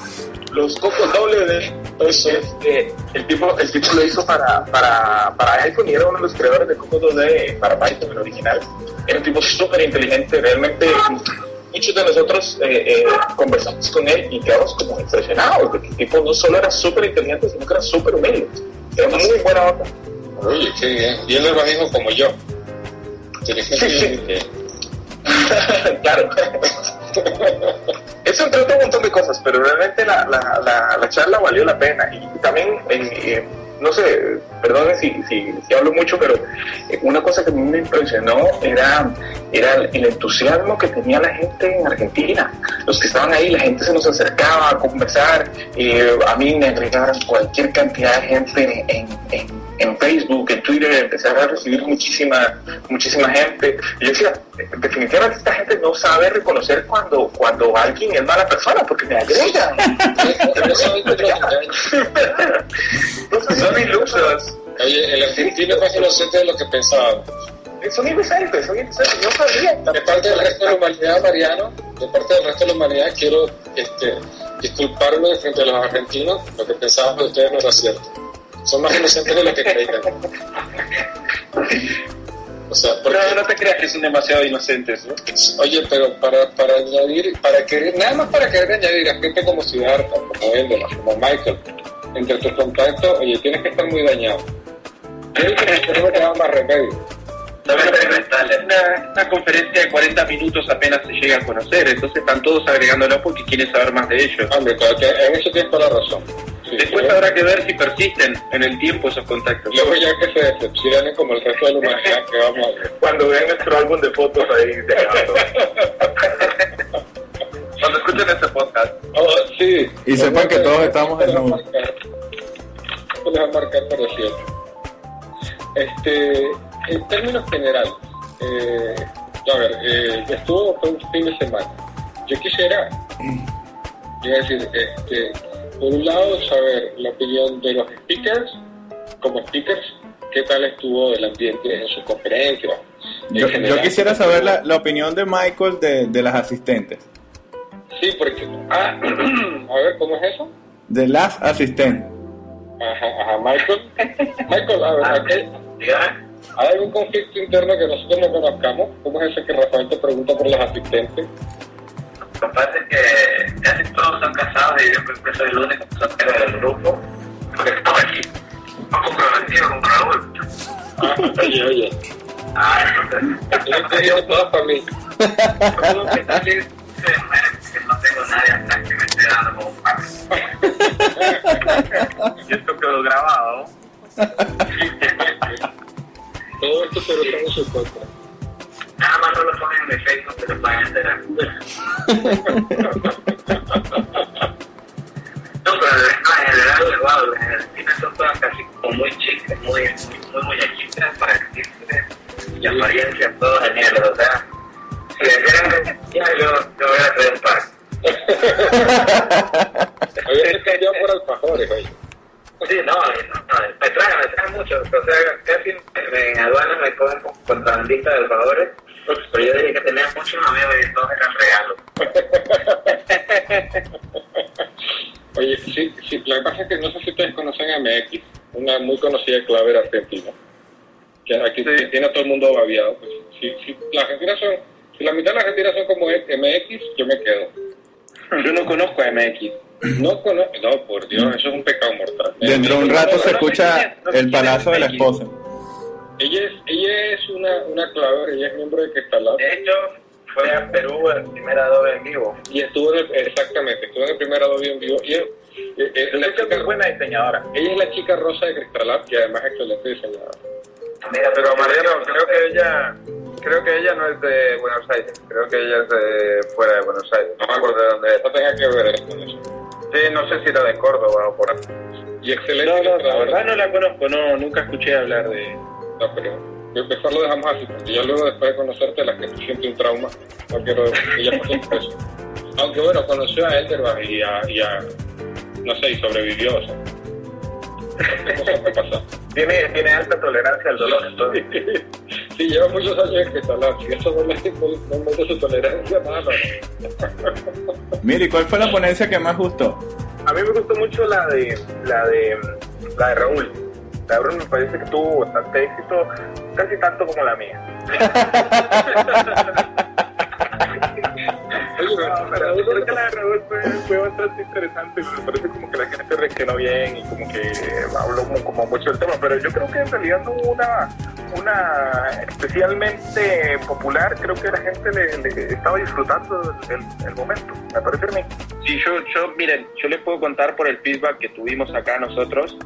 los cocos doble de eso este, el tipo el tipo lo hizo para, para, para iPhone y era uno de los creadores de cocos 2D para Python el original era un tipo súper inteligente realmente muchos de nosotros eh, eh, conversamos con él y quedamos como impresionados porque el tipo no solo era súper inteligente sino que era súper humilde era muy buena onda Oye, qué bien. Y él lo mismo como yo. Inteligente y humilde. claro. Eso trata un montón de cosas, pero realmente la, la, la, la charla valió la pena. Y también, eh, eh, no sé, perdón si, si, hablo mucho, pero eh, una cosa que a mí me impresionó era, era el entusiasmo que tenía la gente en Argentina. Los que estaban ahí, la gente se nos acercaba a conversar. eh, a mí me agregaron cualquier cantidad de gente en, en, en Facebook, en Twitter, empecé a recibir muchísima, muchísima gente. Y yo decía, definitivamente esta gente no sabe reconocer cuando, cuando alguien es mala persona, porque me agregan. Entonces son ilusos. Oye, el argentino es más inocente de lo que pensábamos. Son inocentes, son inocentes. No sabían. De parte del resto de la humanidad, Mariano, de parte del resto de la humanidad, quiero este, disculparme frente a los argentinos. Lo que pensábamos de ustedes no era cierto. Son más inocentes de lo que creían. O sea, porque, No, no te creas que son demasiado inocentes, ¿no? oye, pero para, para añadir, para querer, nada más para querer añadir a gente como Siddhartha, como Endola, como Michael, entre tus contactos, oye, tienes que estar muy dañado. Creo que no te da más remedio. Una, una conferencia de 40 minutos apenas se llega a conocer, entonces están todos agregándolo porque quieren saber más de ellos. Hombre, claro que en eso tienes toda la razón. Sí, Después sí. habrá que ver si persisten en el tiempo esos contactos. Luego ya que se decepcionen como el resto de la humanidad que vamos a ver. Cuando vean nuestro álbum de fotos ahí dejando. Cuando escuchen este podcast. Oh, sí. Y sepan que todos estamos en marcar- esto les va a marcar para siempre. Este, en términos generales, eh, a ver, eh, estuvo fue un fin de semana. Yo quisiera iba a decir, este, por un lado, saber la opinión de los speakers, como speakers, qué tal estuvo el ambiente en sus conferencias. en Yo, quisiera saber la, la opinión de Michael de, de las asistentes. Sí, porque. Ah, a ver, ¿cómo es eso? De las asistentes. Ajá, ajá, Michael. Michael, a ver, ¿hay, ¿hay algún conflicto interno que nosotros no conozcamos? ¿Cómo es ese que Rafael te pregunta por las asistentes? Lo que pasa es que casi todos son casados y yo creo que soy el único soltero del grupo. Porque estoy aquí, no comprometido con Raúl. Ah, oye, oye. Ah, entonces, Yo te digo todas para mí. No tengo nadie hasta que me esté dando un. Y esto quedó grabado. Todo esto se lo están en su contra. Nada más no lo ponen en Facebook, se lo pueden enterar. No, pero en general, igual, en el cine son todas casi como muy chicas, muy, muy muñequitas para decirse y apariencia todo genial, o sea, si quieren ya yo, yo voy a hacer un par. Había que cambiar por alfajores, oye. Sí, no, no, no, me traen, me traen mucho, o sea, casi en aduanas me cogen como contrabandista de alfajores, pero yo dije que tenía muchos amigos y todos eran regalos. Oye, sí, sí, lo que pasa es que no sé si ustedes conocen a MX, una muy conocida claver argentina, que aquí tiene a todo el mundo babiado. Pues, si, si la Argentina son, si la mitad de la Argentina son como MX, yo me quedo. Yo no conozco a MX. No conozco, no, por Dios, eso es un pecado mortal. Dentro de un rato se escucha el palazo de la esposa. Ella es, ella es una, una claver, ella es miembro de Cristalab. De hecho, fue a Perú el primer Adobe en vivo. Y estuvo en el, exactamente, estuvo en el primer Adobe en vivo. Y es, es- es la chica, es buena diseñadora. ella es la chica rosa de Cristalab, que además es excelente diseñadora. Mira, Pero Mariano, creo que ella, creo que ella no es de Buenos Aires, creo que ella es de fuera de Buenos Aires, no me acuerdo de dónde es. No tenga que ver con eso. Sí, no sé si era de Córdoba o por ahí. Y excelente No, no, la verdad no la conozco, no, nunca escuché hablar de... No, pero mejor lo dejamos así, porque ya luego después de conocerte la gente siente un trauma. No quiero que ella pase por eso. Aunque bueno, conoció a Elderbach y a, y a- no sé, y sobrevivió. O sea, cosas. Tiene, tiene alta tolerancia al dolor. entonces. Sí, lleva muchos años en Cristalab, si eso no le su tolerancia, nada. Mire, ¿y cuál fue la ponencia que más gustó? A mí me gustó mucho la de la de la de Raúl. Raúl me parece que tuvo bastante éxito, casi tanto como la mía. Pero creo que la de Raúl fue, fue bastante interesante. Me parece como que la gente reaccionó bien y como que habló mu- como mucho del tema. Pero yo creo que en realidad no hubo una, una especialmente popular. Creo que la gente le, le estaba disfrutando el, el momento. Me parece a mí. Sí, yo, yo, miren, yo les puedo contar por el feedback que tuvimos acá nosotros,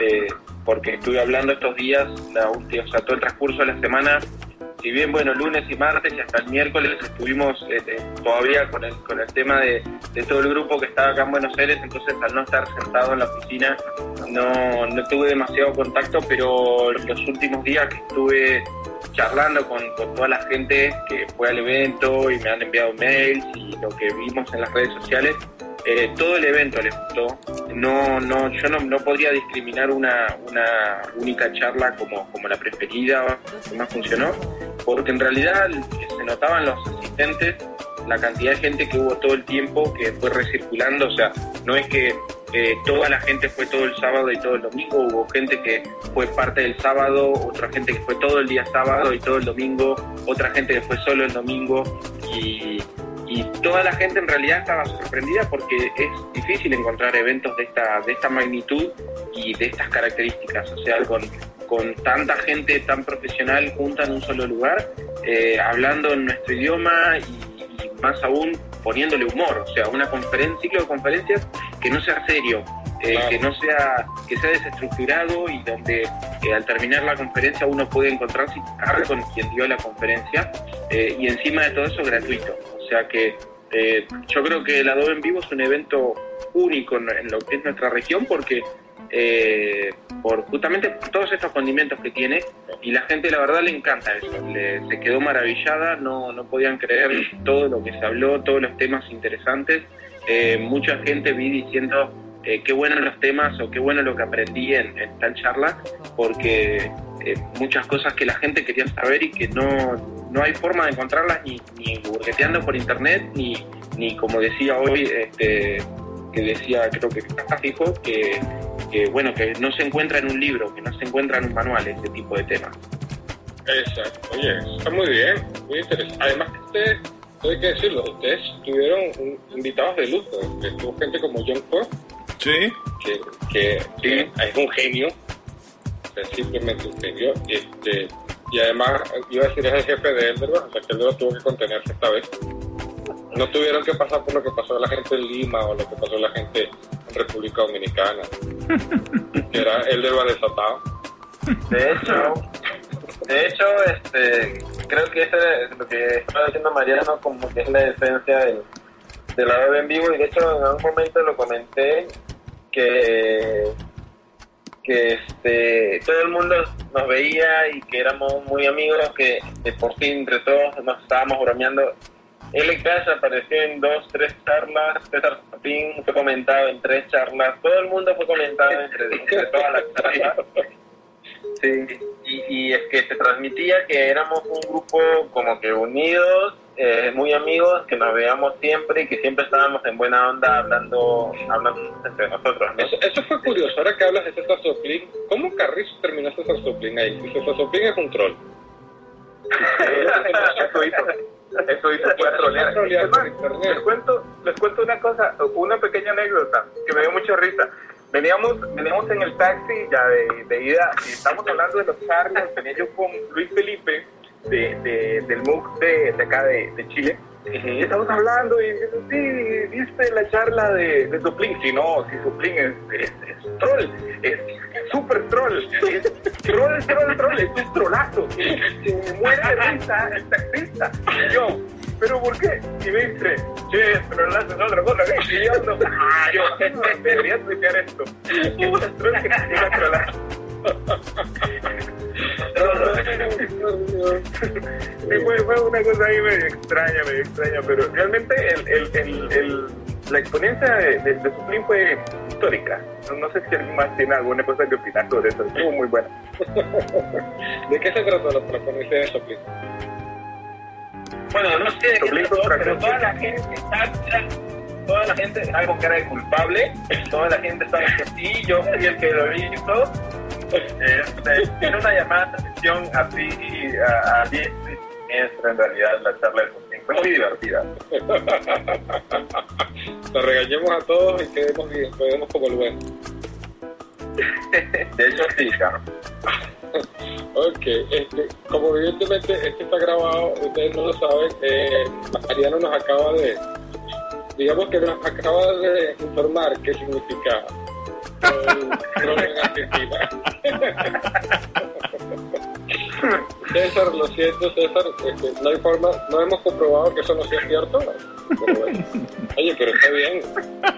eh, porque estuve hablando estos días, la última, o sea, todo el transcurso de la semana, si bien, bueno, lunes y martes y hasta el miércoles estuvimos eh, eh, todavía con el, con el tema de, de todo el grupo que estaba acá en Buenos Aires, entonces al no estar sentado en la oficina no, no tuve demasiado contacto, pero los últimos días que estuve charlando con, con toda la gente que fue al evento y me han enviado mails y lo que vimos en las redes sociales, eh, todo el evento les gustó. No, no, yo no, no podría discriminar una, una única charla como, como la preferida que más funcionó, porque en realidad se notaban los asistentes, la cantidad de gente que hubo todo el tiempo que fue recirculando, o sea, no es que eh, toda la gente fue todo el sábado y todo el domingo, hubo gente que fue parte del sábado, otra gente que fue todo el día sábado y todo el domingo, otra gente que fue solo el domingo y, y toda la gente en realidad estaba sorprendida porque es difícil encontrar eventos de esta, de esta magnitud y de estas características, o sea, con, con tanta gente tan profesional junta en un solo lugar, eh, hablando en nuestro idioma y, y más aún poniéndole humor, o sea, una conferencia, ciclo de conferencias que no sea serio, eh, Claro. que no sea, que sea desestructurado y donde eh, al terminar la conferencia uno puede encontrarse y con quien dio la conferencia eh, y encima de todo eso gratuito. O sea que eh, yo creo que el Adobe en Vivo es un evento único en, lo que es nuestra región porque eh, por justamente todos estos condimentos que tiene y la gente la verdad le encanta eso, le- se quedó maravillada, no, no podían creer todo lo que se habló, todos los temas interesantes. eh, mucha gente vi diciendo eh, qué buenos los temas o qué bueno lo que aprendí en, en tal charla, porque eh, muchas cosas que la gente quería saber y que no, no hay forma de encontrarlas ni, ni burgueteando por internet, ni, ni como decía hoy, este, que decía, creo que fijo, que, que bueno, que no se encuentra en un libro, que no se encuentra en un manual este tipo de temas. Exacto, oye, está muy bien, muy interesante. Además que ustedes, hay que decirlo, ustedes tuvieron un- invitados de lujo, que estuvo gente como John Core, Sí. que, que, que es un genio, simplemente un genio, este, y además, iba a decir, es el jefe de Elderman, o sea, que luego tuvo que contenerse esta vez. No tuvieron que pasar por lo que pasó la gente en Lima o lo que pasó la gente en República Dominicana, que era Elderman desatado. De hecho, de hecho, este, creo que ese es lo que estaba diciendo Mariano, como que es la esencia del, del lado en vivo, y de hecho en algún momento lo comenté, que, que este, todo el mundo nos veía y que éramos muy amigos, que, por fin entre todos nos estábamos bromeando. Él Cash apareció en dos, tres charlas, César Zapín fue comentado en tres charlas, todo el mundo fue comentado entre, entre todas las charlas. Sí, y, y es que se transmitía que éramos un grupo como que unidos, eh, muy amigos, que nos veíamos siempre y que siempre estábamos en buena onda hablando, hablando entre nosotros. ¿no? Eso, eso fue curioso, ahora que hablas de César Soplin, ¿cómo Carrizo terminó César Soplin ahí? Y César Soplin es un troll. Eso hizo, eso hizo fue les cuento, les cuento una cosa, una pequeña anécdota que me dio mucha risa. Veníamos, veníamos en el taxi ya de, de ida y estamos hablando de los charlos. Venía yo con Luis Felipe de, de- del MOOC de, de acá de, de Chile. Y estamos hablando y sí, viste la charla de, de Suplín. Si no, si Suplín es, es, es troll, es super troll, es troll, troll, troll, es un trolazo. Se muere de risa el taxista. Y yo, ¿pero por qué? Y me dice, che, trolazo es otra cosa. Y yo, no, ah, yo, debería tuitear esto. Que un troll que diga trolazo. Fue, fue una cosa ahí medio extraña, medio extraña, pero realmente el, el, el, el- la exponencia de, de, de Supreme fue histórica. No, no sé si alguien más tiene alguna cosa que opinar sobre eso. Estuvo muy buena. ¿De qué se trató la propuesta de Soplin? Bueno, no sé de qué trató, fracción. pero toda la gente está, toda la gente está con cara de culpable, toda la gente está que sí, yo fui el que lo hizo. Este, tiene una llamada de atención así a, a 10 siniestra en realidad la charla de Sublime. Fue muy divertida. Nos regañemos a todos y quedemos bien, quedemos como el bueno. De hecho, sí, claro. Ok, este, como evidentemente esto está grabado, ustedes no lo saben, eh, Mariano nos acaba de, digamos que nos acaba de informar qué significa troll en Argentina. César, lo siento, César, este, no hay forma, no hemos comprobado que eso no sea cierto. Pero bueno. Oye, pero está bien,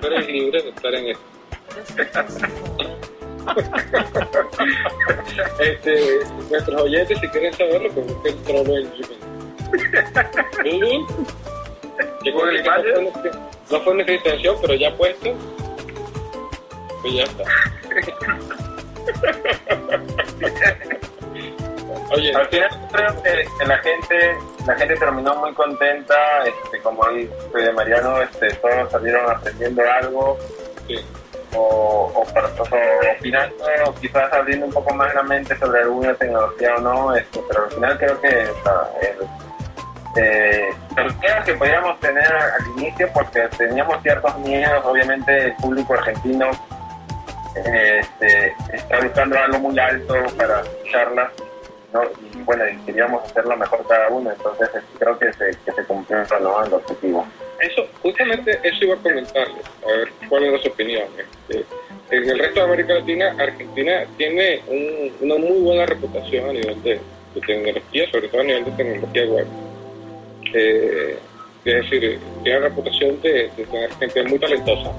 tú eres libre de estar en esto. Este, nuestros oyentes, si quieren saberlo, pues busquen Trono en Google. Google. Yo creo que no fue, no fue nuestra intención, pero ya puesto, pues ya está. Oye, Al final creo que, que la gente la gente terminó muy contenta, este, como dice Mariano, este, todos salieron aprendiendo algo sí. o, o, para- o opinando, quizás abriendo un poco más la mente sobre alguna tecnología o no, este, pero al final creo que el, eh, que podíamos tener al inicio, porque teníamos ciertos miedos, obviamente el público argentino este, está buscando algo muy alto para escucharlas, ¿no? y bueno, y queríamos hacerlo mejor cada uno, entonces este, creo que se, que se cumplió ¿no? el objetivo. Eso, justamente eso iba a comentarles, a ver cuál era su opinión. Este, en el resto de América Latina, Argentina tiene un- una muy buena reputación a nivel de, de tecnología, sobre todo a nivel de tecnología web. Eh, es decir, tiene la reputación de, de tener gente muy talentosa.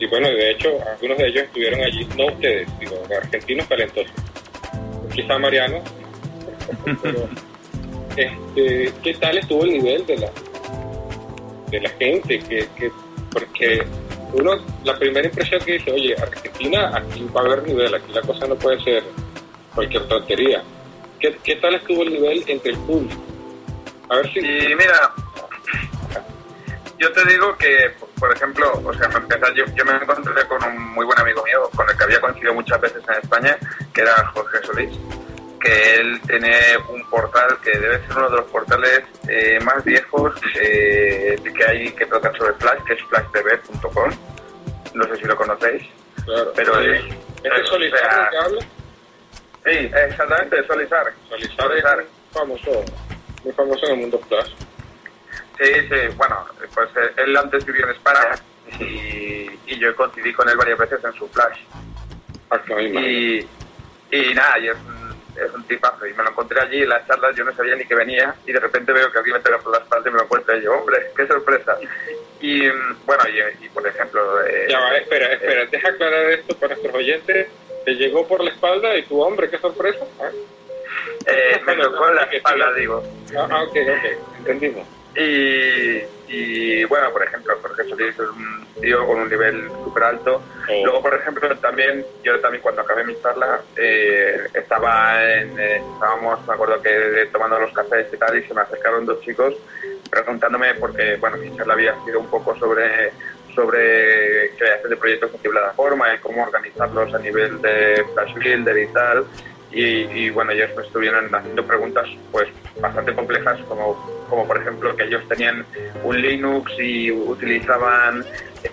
Y bueno, de hecho, algunos de ellos estuvieron allí, no ustedes, digo, argentinos talentosos. Quizá Mariano, pero este, ¿qué tal estuvo el nivel de la, de la gente? ¿Qué, qué, porque uno, la primera impresión que dice, oye, Argentina, aquí va a haber nivel, aquí la cosa no puede ser cualquier tontería. ¿Qué, qué tal estuvo el nivel entre el público? A ver si... Y mira, yo te digo que, por ejemplo, o sea, para empezar, yo, yo me encontré con un muy buen amigo mío, con el que había coincidido muchas veces en España, que era Jorge Solís, que él tiene un portal que debe ser uno de los portales eh, más viejos eh, que hay que tratan sobre Flash, que es flashtv.com. No sé si lo conocéis, Claro. pero Sí. es... ¿Este o Solizar sea, el que habla? Sí, exactamente, Solizar. Solizar es famoso, muy famoso en el mundo Flash. Sí, sí, bueno, pues eh, él antes vivía en España y, y yo coincidí con él varias veces en su flash. Y, y nada, y es un, es un tipazo. Y me lo encontré allí en las charlas, yo no sabía ni que venía y de repente veo que alguien me pega por la espalda y me lo encuentro y yo, hombre, qué sorpresa. Y bueno, y, y por ejemplo... eh, Ya va, espera, espera, deja aclarar esto para nuestros oyentes. Te llegó por la espalda y tu hombre, qué sorpresa. Ah, eh, me tocó en la espalda, digo. ah, ah, ok, ok, entendimos. Y, y bueno, por ejemplo, Jorge Solís es un tío con un nivel súper alto. Luego, por ejemplo, también, yo también cuando acabé mi charla, eh, estaba en, eh, estábamos, me acuerdo que tomando los cafés y tal, y se me acercaron dos chicos preguntándome, porque, bueno, mi charla había sido un poco sobre sobre creación de proyectos multiplataforma y cómo organizarlos a nivel de Flash Builder y tal. Y, y, bueno, ellos me estuvieron haciendo preguntas pues bastante complejas, como, como por ejemplo que ellos tenían un Linux y utilizaban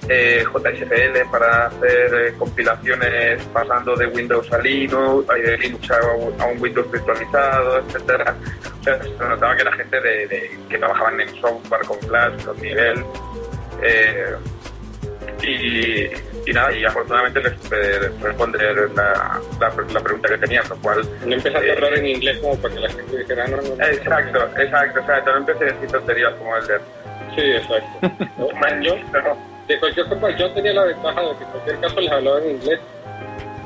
eh, JSFL para hacer eh, compilaciones pasando de Windows a Linux, ay, de Linux a, un- Windows virtualizado, etcétera. Se notaba que la gente de, de- que trabajaban en software con Flash, con nivel, eh, y, y nada, y afortunadamente les pude responder la, la, la pregunta que tenían, lo cual... No empezaste a eh, hablar en inglés como para que la gente dijera, "Ah, no, no, no. Exacto, exacto, exacto. No empecé a decir tonterías como el de... Sí, exacto. No, yo, de cualquier forma, yo tenía la ventaja de que en cualquier caso les hablaba en inglés.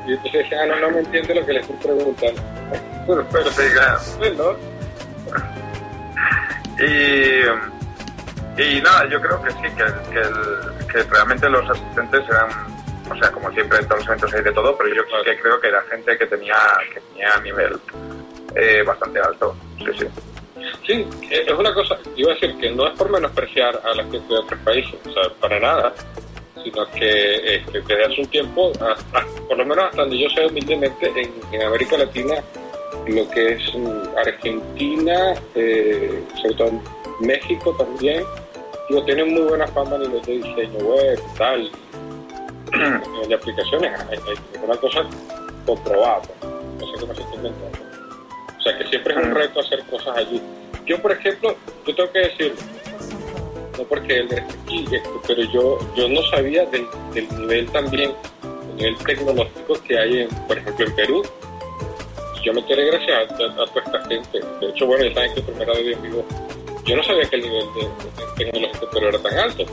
Y entonces decía, ah, no, no me entiende lo que le estoy preguntando. Pero, pero sí, claro. Pues, ¿no? Y, y nada, yo creo que sí, que, que, el- que realmente los asistentes eran, o sea, como siempre en todos los eventos hay de todo, pero yo que creo que era gente que tenía, que tenía nivel eh, bastante alto. Sí, sí. Sí, es una cosa, iba a decir que no es por menospreciar a la gente de otros países, o sea, para nada, sino que este, desde hace un tiempo, por lo menos hasta donde yo sé humildemente, en, América Latina, lo que es mm, Argentina, eh, sobre todo México también, tienen muy buena fama a nivel de diseño web, tal, de aplicaciones, hay, una cosa comprobada, pues. no sé cómo se inventando. O sea, que siempre es un reto hacer cosas allí. Yo, por ejemplo, yo tengo que decirlo, no porque él es aquí, pero yo, yo no sabía del, del nivel también, el nivel tecnológico que hay, en, por ejemplo, en Perú. Yo me enteré gracias a, a- a toda esta gente. De hecho, bueno, ya saben que primera vez en vivo, yo no sabía que el nivel de, de tecnológico en Perú era tan alto.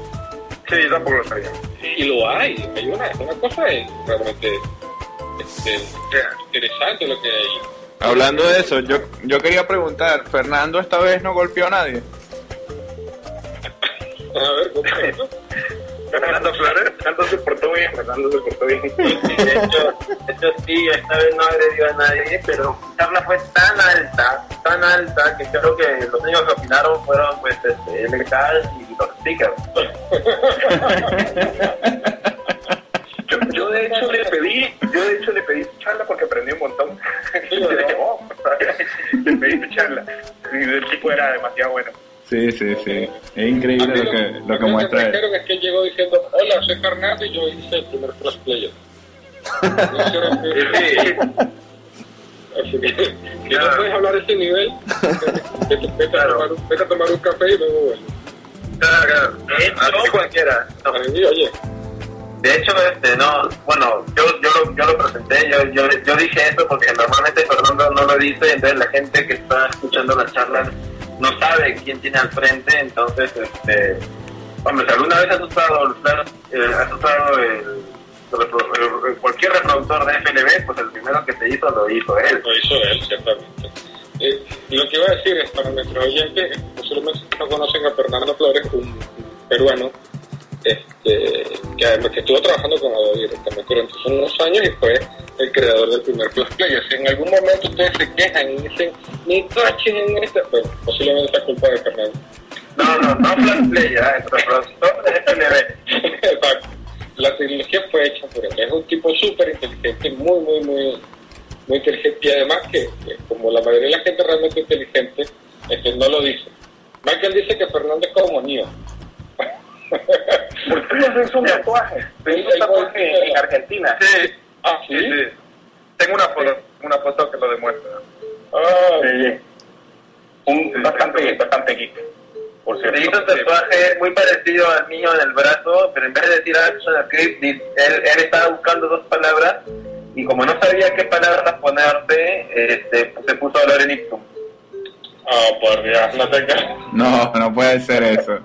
Sí, yo tampoco lo sabía. Y lo hay, hay una, una cosa realmente este, interesante lo que hay. Hablando de eso, yo, yo quería preguntar, ¿Fernando esta vez no golpeó a nadie? A ver, ¿cómo es eso? Fernando Flores. Fernando se portó bien, Fernando se portó bien. De hecho, de hecho, sí, esta vez no agredió a nadie, pero la charla fue tan alta, tan alta, que creo que los únicos que opinaron fueron pues este, el Cal y los stickers. Yo, yo de hecho le pedí, yo de hecho le pedí su charla porque aprendí un montón. Sí, ¿verdad? le pedí su charla. Y el tipo era demasiado bueno. Sí, sí, sí. Es increíble lo que, lo que A mí me muestra él. es que él llegó diciendo, hola, soy Fernando y yo hice el primer cosplayer. Así que, si no puedes hablar de ese nivel, vete, vete a tomar un, vete a tomar un café y luego vuelve. Claro, claro. Así cualquiera. Oye, De hecho, este, no, bueno, yo, yo, lo, yo lo presenté, yo, yo, yo dije eso porque normalmente Fernando no lo dice, entonces la gente que está escuchando las charlas no sabe quién tiene al frente, entonces, este, hombre, si alguna vez has usado, eh, has usado el, el- el- cualquier reproductor de FLV, pues el primero que te hizo lo hizo él. lo hizo él, ciertamente. Eh, lo que iba a decir es para nuestros oyentes, posiblemente no conocen a Fernando Flores, un, peruano este, que además que estuvo trabajando con Adobe directamente durante unos años y fue el creador del primer Flash Player. Si en algún momento ustedes se quejan y dicen, ni coches en este, pues posiblemente es culpa de Fernando. No, no, no Flash Player, ¿eh? Exacto. La tecnología fue hecha por él. Es un tipo súper inteligente, muy, muy, muy, muy inteligente. Y además que, que como la mayoría de la gente realmente inteligente, este, no lo dice. Michael dice que Fernando es como Neo. ¿Por qué no haces un tatuaje? Tengo un tatuaje en Argentina. Sí, Ah, sí, sí. Tengo una foto, una foto que lo demuestra. Ah, Sí. Un bastante, bastante geek, por Se cierto. hizo un tatuaje muy parecido al mío en el brazo, pero en vez de decir Action Script, él, él estaba buscando dos palabras y como no sabía qué palabras ponerte, este, se puso a hablar en Ipsum. ah, por Dios, no te. No, no puede ser eso.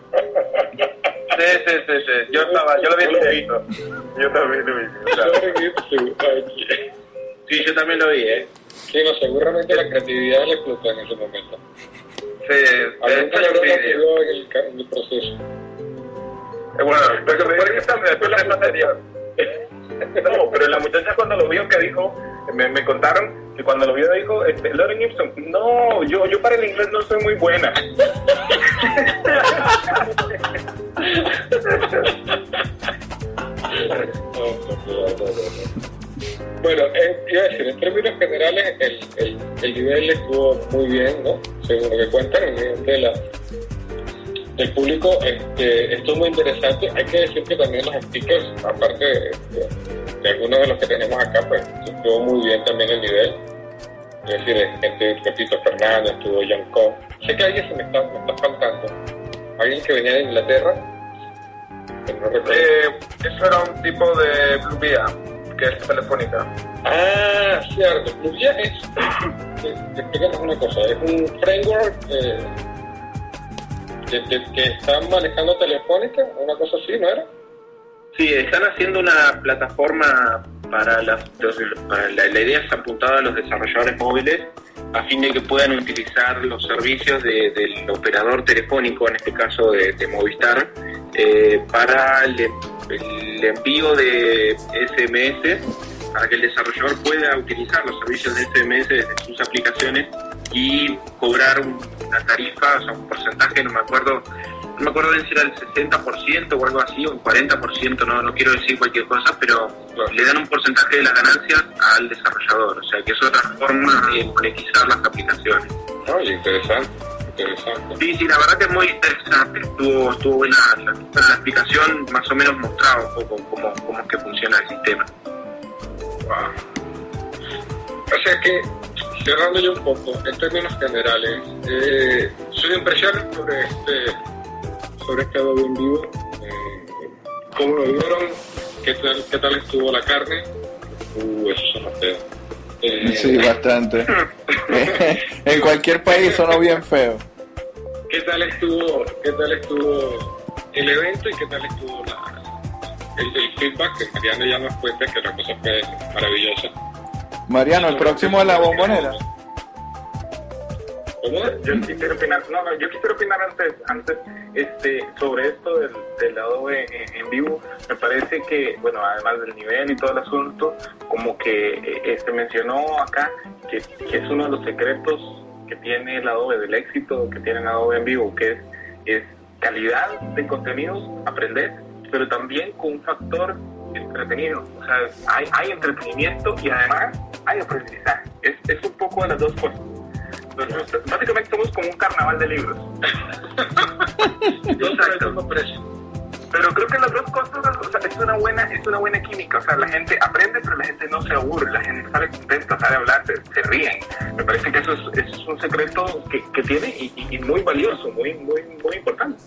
Sí, sí, sí, sí. Yo, estaba, yo lo vi en un visto. Yo también lo vi. o sea, Sí, yo también lo vi, ¿eh? Sí, no, seguramente la creatividad le explotó en ese momento. Sí, de Algún hecho, yo cabrón vi- lo pidió en el, en el proceso. Eh, Bueno, lo que me parece que está después la materia. No, pero la muchacha cuando lo vio que dijo, me, contaron que cuando lo vio dijo, este, Lauren Gibson, no, yo, yo para el inglés no soy muy buena. Bueno, eh, iba a decir, en términos generales, el, el, el nivel estuvo muy bien, ¿no? Según lo que cuentan, de la, del público este, estuvo muy interesante. Hay que decir que también los speakers, aparte de, de- de algunos de los que tenemos acá, pues estuvo muy bien también el nivel. Es decir, gente, repito, Fernando, estuvo John Cobb. Sé que alguien se me está, me está faltando. Alguien que venía de Inglaterra. no. Eh, eso era un tipo de Blue Via, que es telefónica. Ah, cierto. Fluya es. te- te explico una cosa. Es un framework eh, que está manejando Telefónica, una cosa así, ¿no era? Sí, están haciendo una plataforma para, las, para la, la idea es apuntada a los desarrolladores móviles a fin de que puedan utilizar los servicios de- del operador telefónico, en este caso de, de Movistar, eh, para el, el envío de SMS, para que el desarrollador pueda utilizar los servicios de SMS desde sus aplicaciones y cobrar un- una tarifa, o sea, un porcentaje, no me acuerdo, no me acuerdo bien si era el 60% o algo así, o un 40%, no, no quiero decir cualquier cosa, pero le dan un porcentaje de las ganancias al desarrollador, o sea que es otra forma de monetizar las aplicaciones. Oye, interesante, interesante. Sí, sí, la verdad que es muy interesante, estuvo, estuvo buena la, la explicación, más o menos mostraba un poco cómo, cómo es que funciona el sistema. O sea que, cerrando yo un poco, en términos generales, eh, sus impresiones sobre este, sobre este Adobe en vivo, eh, ¿cómo lo vieron? ¿Qué tal, ¿Qué tal estuvo la carne? Uh, eso suena feo. Eh, Sí, bastante. en cualquier país sonó bien feo. ¿Qué tal estuvo, qué tal estuvo el evento y qué tal estuvo la, el, el feedback? Que Mariano ya nos cuenta que la cosa fue maravillosa. Mariano, el próximo de la bombonera. Yo quisiera opinar, no, no, yo quisiera opinar antes, antes este, sobre esto del, del Adobe en, en vivo. Me parece que, bueno, además del nivel y todo el asunto, como que eh, este mencionó acá que, que es uno de los secretos que tiene el Adobe, del éxito que tiene el Adobe en vivo, que es, es calidad de contenidos, aprender, pero también con un factor entretenido. O sea, hay, hay entretenimiento y además hay aprendizaje. Es, es un poco de las dos cosas. Básicamente somos como un carnaval de libros. Exacto. Pero creo que las dos cosas, o sea, es una buena, es una buena química. O sea, la gente aprende, pero la gente no se aburre, la gente sale contenta, sale a hablar, se, se ríen. Me parece que eso es, eso es un secreto que, que tiene y, y- y muy valioso, muy, muy, muy importante.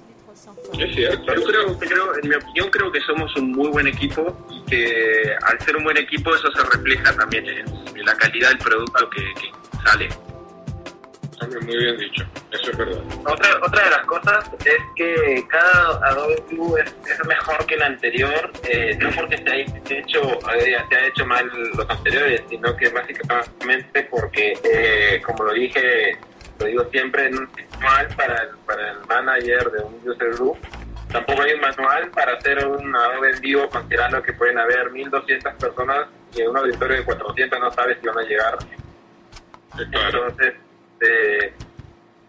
Es cierto. Yo creo, creo, en mi opinión, creo que somos un muy buen equipo y que al ser un buen equipo eso se refleja también en, en la calidad del producto que, que sale. Muy bien dicho, eso es verdad. Otra, otra de las cosas es que cada Adobe View es, es mejor que el anterior, eh, no porque se haya hecho, eh, se haya hecho mal los anteriores, sino que básicamente porque, eh, como lo dije, lo digo siempre, no es mal para el, para el manager de un user group. Tampoco hay un manual para hacer un Adobe en vivo, considerando que pueden haber 1200 personas y en un auditorio de 400 no sabes si van a llegar. Entonces, eh,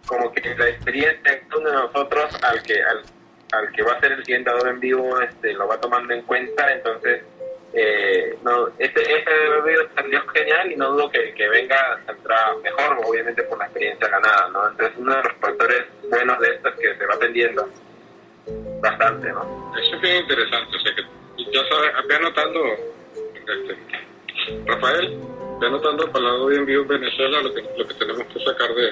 como que la experiencia de uno de nosotros al que al, al que va a ser el siguiente en vivo este, lo va tomando en cuenta, entonces eh, no, este, este video salió genial y no dudo que, que venga saldrá mejor, obviamente por la experiencia ganada, ¿no? Entonces uno de los factores buenos de esto es que se va atendiendo bastante, ¿no? Eso es bien interesante, o sea que ya sabes, ve anotando, este, Rafael, ve anotando para el lado en vivo en Venezuela lo que, lo que tenemos que sacar de,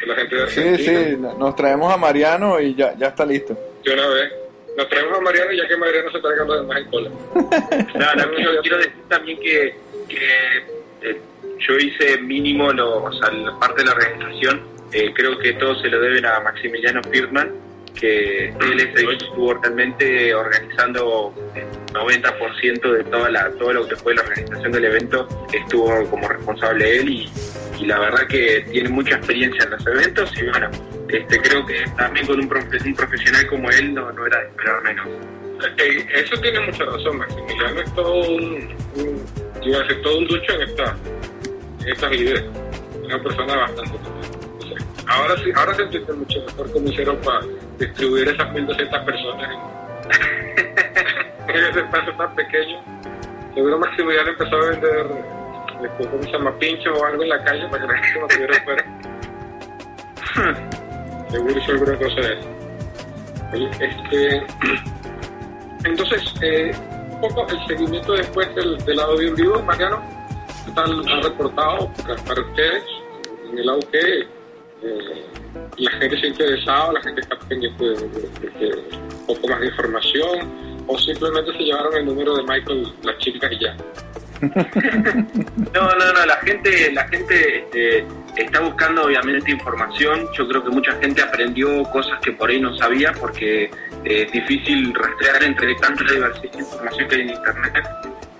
de la gente de Sí, Argentina. sí, nos traemos a Mariano y ya, ya está listo. De una vez. Nos traemos a Mariano ya que Mariano se traiga los demás en cola. No, no, quiero decir también que, que, eh, yo hice mínimo lo, o sea, la parte de la organización. eh, creo que todo se lo deben a Maximiliano Firman, que él es el que estuvo realmente organizando el 90% de toda la, todo lo que fue la organización del evento. Estuvo como responsable él y, y la verdad que tiene mucha experiencia en los eventos y bueno, este, creo que también con un, profe- un profesional como él no, no era de esperar menos. Eh, eso tiene mucha razón, Maximiliano es todo un, un decir, todo un ducho en, esta, en estas ideas. Una persona bastante. o sea, ahora sí, ahora se entiende mucho mejor cómo hicieron para distribuir esas 1200 personas en, en ese espacio tan pequeño. Seguro Maximiliano empezó a vender, este, ¿cómo se llama? Pincho o algo en la calle para que la gente no tuviera fuera. Seguro hizo alguna cosa de eso. Oye, este. Entonces, eh, un poco el seguimiento después del, del lado de un vivo, Mariano, ¿qué tal ha reportado para, para ustedes en el AUG? Eh, la gente se ha interesado, la gente está pendiente de, de- de- de un poco más de información, o simplemente se llevaron el número de Michael, las chicas y ya. No, no, no, la gente, la gente este, está buscando obviamente información. Yo creo que mucha gente aprendió cosas que por ahí no sabía porque eh, es difícil rastrear entre tanta diversidad de información que hay en internet.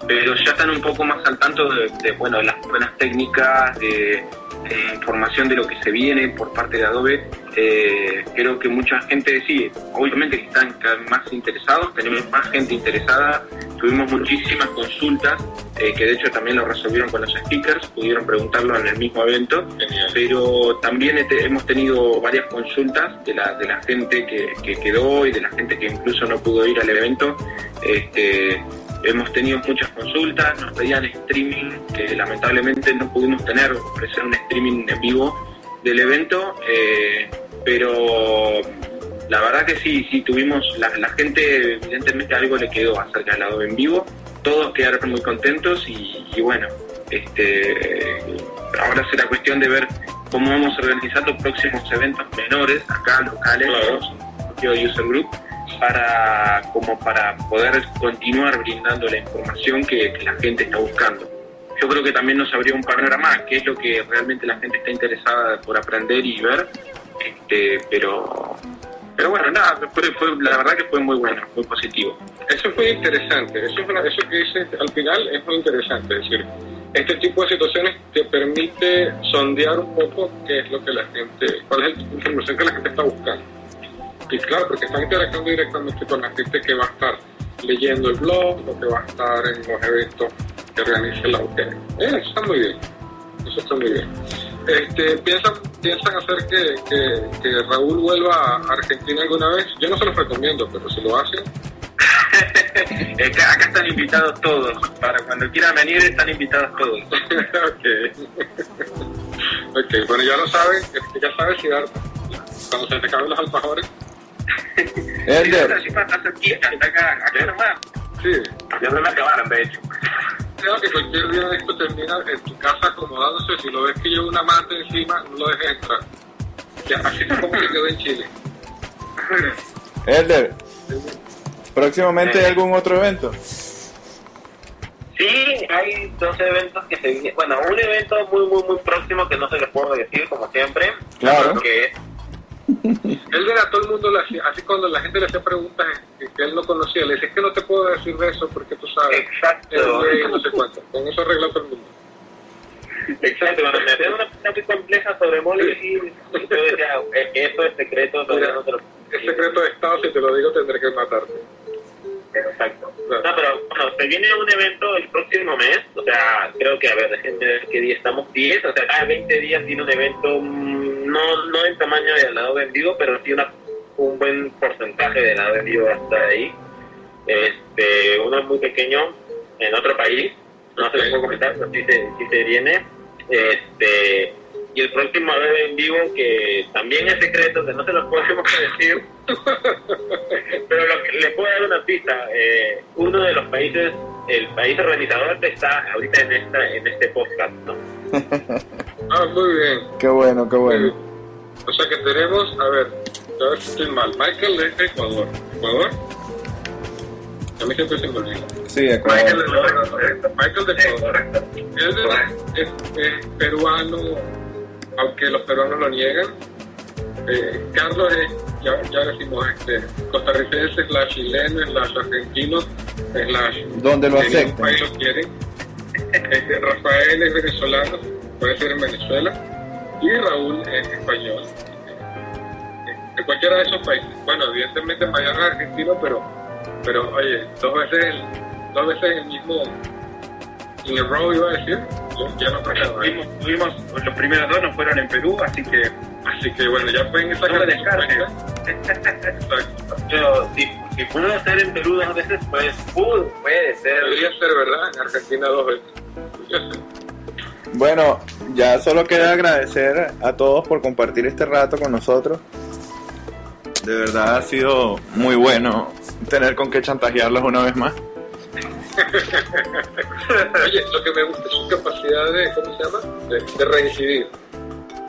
Pero ya están un poco más al tanto de, de, bueno, de las buenas técnicas, de, de información de lo que se viene por parte de Adobe. Eh, creo que mucha gente, sí, obviamente que están más interesados, tenemos más gente interesada, tuvimos muchísimas consultas, eh, que de hecho también lo resolvieron con los speakers, pudieron preguntarlo en el mismo evento, pero también hemos tenido varias consultas de la, de la gente que, que quedó y de la gente que incluso no pudo ir al evento. Este, hemos tenido muchas consultas, nos pedían streaming, que lamentablemente no pudimos tener, ofrecer un streaming en vivo del evento, eh, pero la verdad que sí, sí tuvimos, la, la gente evidentemente algo le quedó acerca del lado en vivo, todos quedaron muy contentos y, y bueno, este, ahora será cuestión de ver cómo vamos a organizar los próximos eventos menores, acá locales, propio user group, para como para poder continuar brindando la información que, que la gente está buscando. Yo creo que también nos abrió un panorama, que es lo que realmente la gente está interesada por aprender y ver, este, pero pero bueno, nada, fue, fue- la verdad que fue muy bueno, muy positivo. Eso es muy interesante, eso, eso que dices al final es muy interesante, es decir, este tipo de situaciones te permite sondear un poco qué es lo que la gente, cuál es la información que la gente está buscando. Y claro, porque están interactuando directamente con la gente que va a estar leyendo el blog o que va a estar en los eventos que organiza la UTE. Eh, eso está muy bien, eso está muy bien. Este, ¿piensan, ¿Piensan hacer que, que, que Raúl vuelva a Argentina alguna vez? Yo no se los recomiendo, pero si lo hacen, acá, acá están invitados todos, para cuando quieran venir están invitados todos. ok. bueno, ya lo saben, este, ya sabes si dar, cuando se te acaben los alfajores. Elder, Así pasa aquí, acá, acá nomás. Sí. Ya se me acabaron, de hecho. Creo que cualquier día de esto termina en tu casa acomodándose. Si lo ves que lleva una manta encima, no lo dejes entrar. Ya, así es como se quedó en Chile. Elder, próximamente hay algún otro evento. Sí, hay dos eventos que se vienen. Bueno, un evento muy, muy, muy próximo que no se les puedo decir, como siempre. Claro. Que es Él le a todo el mundo, así cuando la gente le hacía preguntas que, que él no conocía, le decía, es que no te puedo decir de eso porque tú sabes. Exacto. No sé cuánto. Con eso arregla todo el mundo. Exacto, cuando me hacían una pregunta muy compleja sobre Molly, y yo decía, "Eh, eso es secreto, todavía no te lo puedo es secreto de Estado, si te lo digo tendré que matarte. Exacto. No, pero bueno, se viene un evento el próximo mes, o sea, creo que, a ver, déjenme ver qué día estamos, 10, o sea, cada 20 días tiene un evento, mm, no, no en tamaño de lado en vivo, pero sí una, un buen porcentaje de lado en vivo va a estar ahí. Este, uno muy pequeño en otro país, no se lo puedo comentar, pero sí se, sí se viene. Este, y el próximo Adobe en vivo, que también es secreto, que no se lo podemos decir, pero lo que, le puedo dar una pista. eh, uno de los países, el país organizador está ahorita en esta en este podcast, ¿no? Ah, muy bien. Qué bueno, qué bueno. O sea que tenemos, a ver, a ver si estoy mal. Michael es de Ecuador. ¿Ecuador? A mí siempre se me olvida. Sí, de acuerdo. Michael de Michael de Ecuador. Él es, es- es peruano, aunque los peruanos lo niegan. Eh, Carlos es, ya, ya decimos, este, costarricense, slash chileno, slash argentino, slash... Donde lo acepten. país lo quieren. Este, Rafael es venezolano, puede ser en Venezuela. Y Raúl es español. De cualquiera de esos países. Bueno, evidentemente Mariano es argentino, pero, pero oye, dos veces, dos veces el mismo in a row iba a decir. Ya no Tuvimos, tuvimos- los primeros dos no fueron en Perú, así que Así que bueno, ya pueden no sacar me de descargues. Exacto. Pero si, si pudo ser en Perú dos veces, pues pudo, puede ser. Debería ser verdad, en Argentina dos veces. Bueno, ya solo queda agradecer a todos por compartir este rato con nosotros. De verdad ha sido muy bueno tener con qué chantajearlos una vez más. Oye, lo que me gusta es su capacidad de, ¿cómo se llama? De, de reincidir.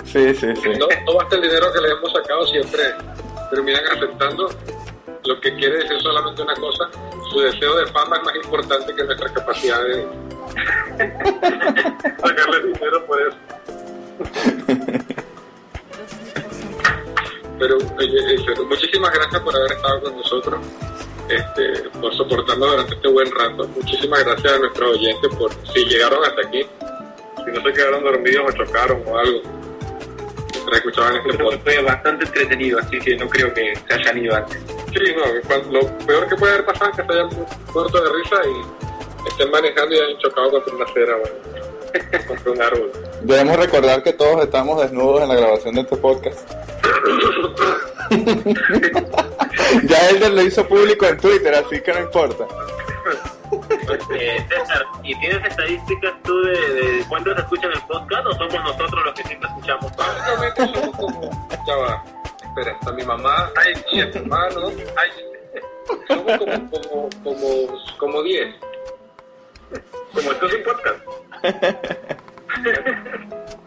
Sí, sí, sí. No, no basta el dinero que le hemos sacado, siempre terminan aceptando lo que quiere decir solamente una cosa, su deseo de fama es más importante que nuestra capacidad de sacarle dinero por eso. Pero oye, muchísimas gracias por haber estado con nosotros, este, por soportarnos durante este buen rato. Muchísimas gracias a nuestros oyentes por si llegaron hasta aquí, si no se quedaron dormidos o chocaron o algo. Mientras escuchaban este podcast. fue bastante entretenido, así que no creo que se hayan ido antes. Sí, no, lo peor que puede haber pasado es que se hayan mu- muerto de risa y estén manejando y hayan chocado contra una acera o contra un árbol. Debemos recordar que todos estamos desnudos en la grabación de este podcast. ya Elder lo hizo público en Twitter, así que no importa. Eh, César, ¿y tienes estadísticas tú de, de cuántos escuchan el podcast o somos nosotros los que siempre escuchamos? Básicamente somos como, ya va, espera, está mi mamá, ay, mi hermano, ay, somos como, como, como, como 10. Como esto es un podcast.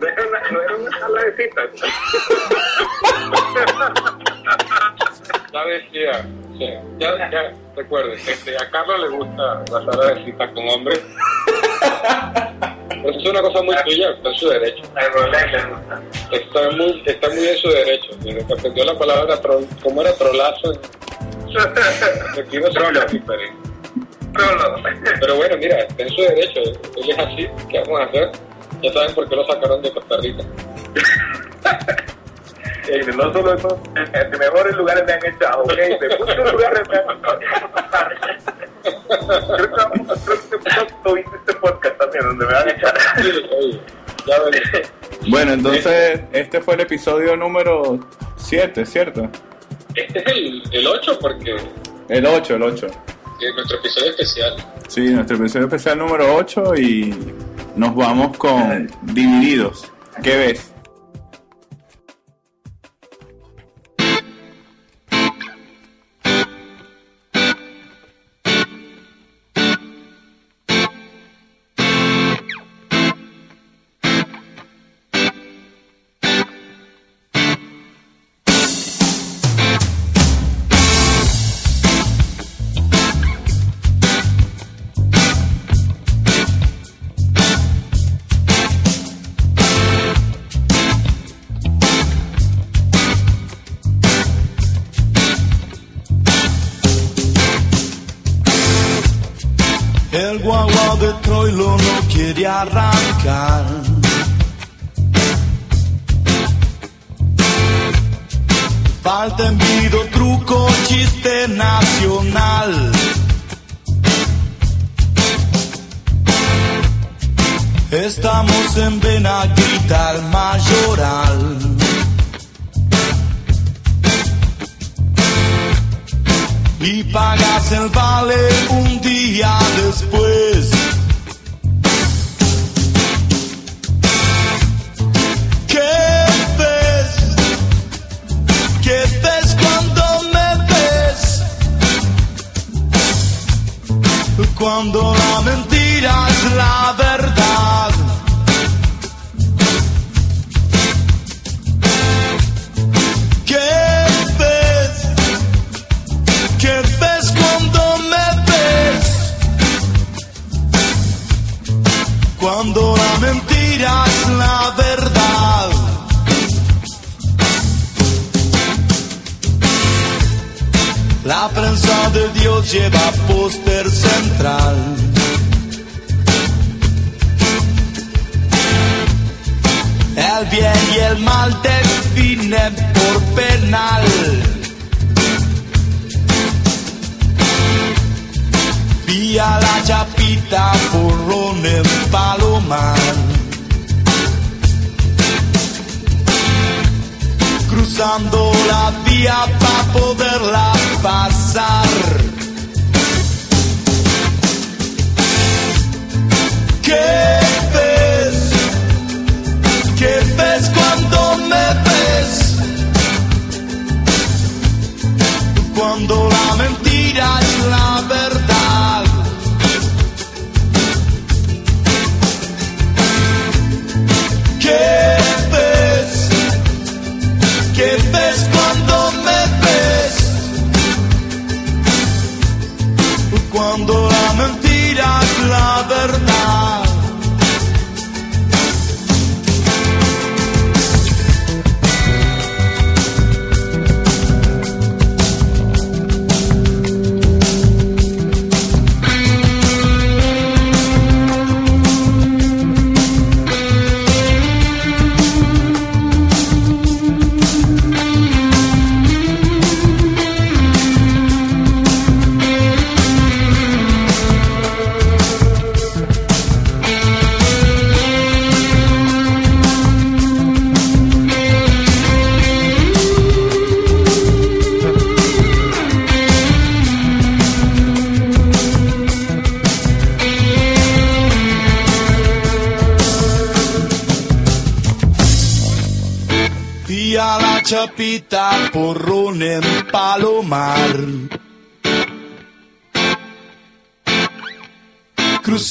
No era una, no era una sala de citas. ya decía, sí, ya, ya, recuerden, este, a Carlos le gusta la sala de citas con hombres. Eso es una cosa muy tuya, está en su derecho. Está muy, está muy en su derecho. Desde que aprendió la palabra troll, ¿cómo era trolazo? Aquí no se diferente. Pero bueno, mira, está en su derecho. Él es así. ¿Qué vamos a hacer? Ya saben por qué lo sacaron de Costa Rica. Eh, no solo eso, en de mejores lugares me han echado, ok, de muchos lugares me han echado. Creo que a hacer este podcast, también, donde me van a echar. Ya ven. Bueno, entonces este fue el episodio número 7, ¿cierto? Este es el, el 8 porque El 8, el 8. es nuestro episodio especial. Sí, nuestro episodio especial número 8 y nos vamos con Divididos. ¿Qué ves? El guagua de Troilo no quiere arrancar. Falta envido, truco chiste nacional. Estamos en Benaguita, el mayoral. Y pagas el vale un día después. ¿Qué ves? ¿Qué ves cuando me ves? Cuando la mentira es la verdad. La prensa de Dios lleva póster central. El bien y el mal definen por penal. Vía la chapita, porrón en palomar. Cruzando la vía para poderla pasar. ¿Qué ves? ¿Qué ves cuando me ves? Cuando la mentira es la verdad. ¿Qué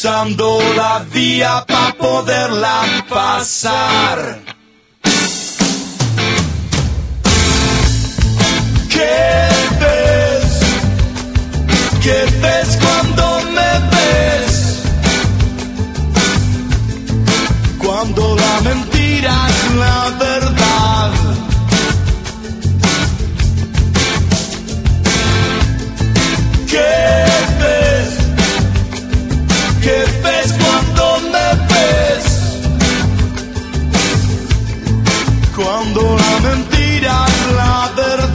Cruzando la vía para poderla pasar. ¿Qué ves? ¿Qué ves cuando me ves? Cuando la mentira es la verdad. ¿Qué ves? que ves cuando me ves. Cuando la mentira es la verdad.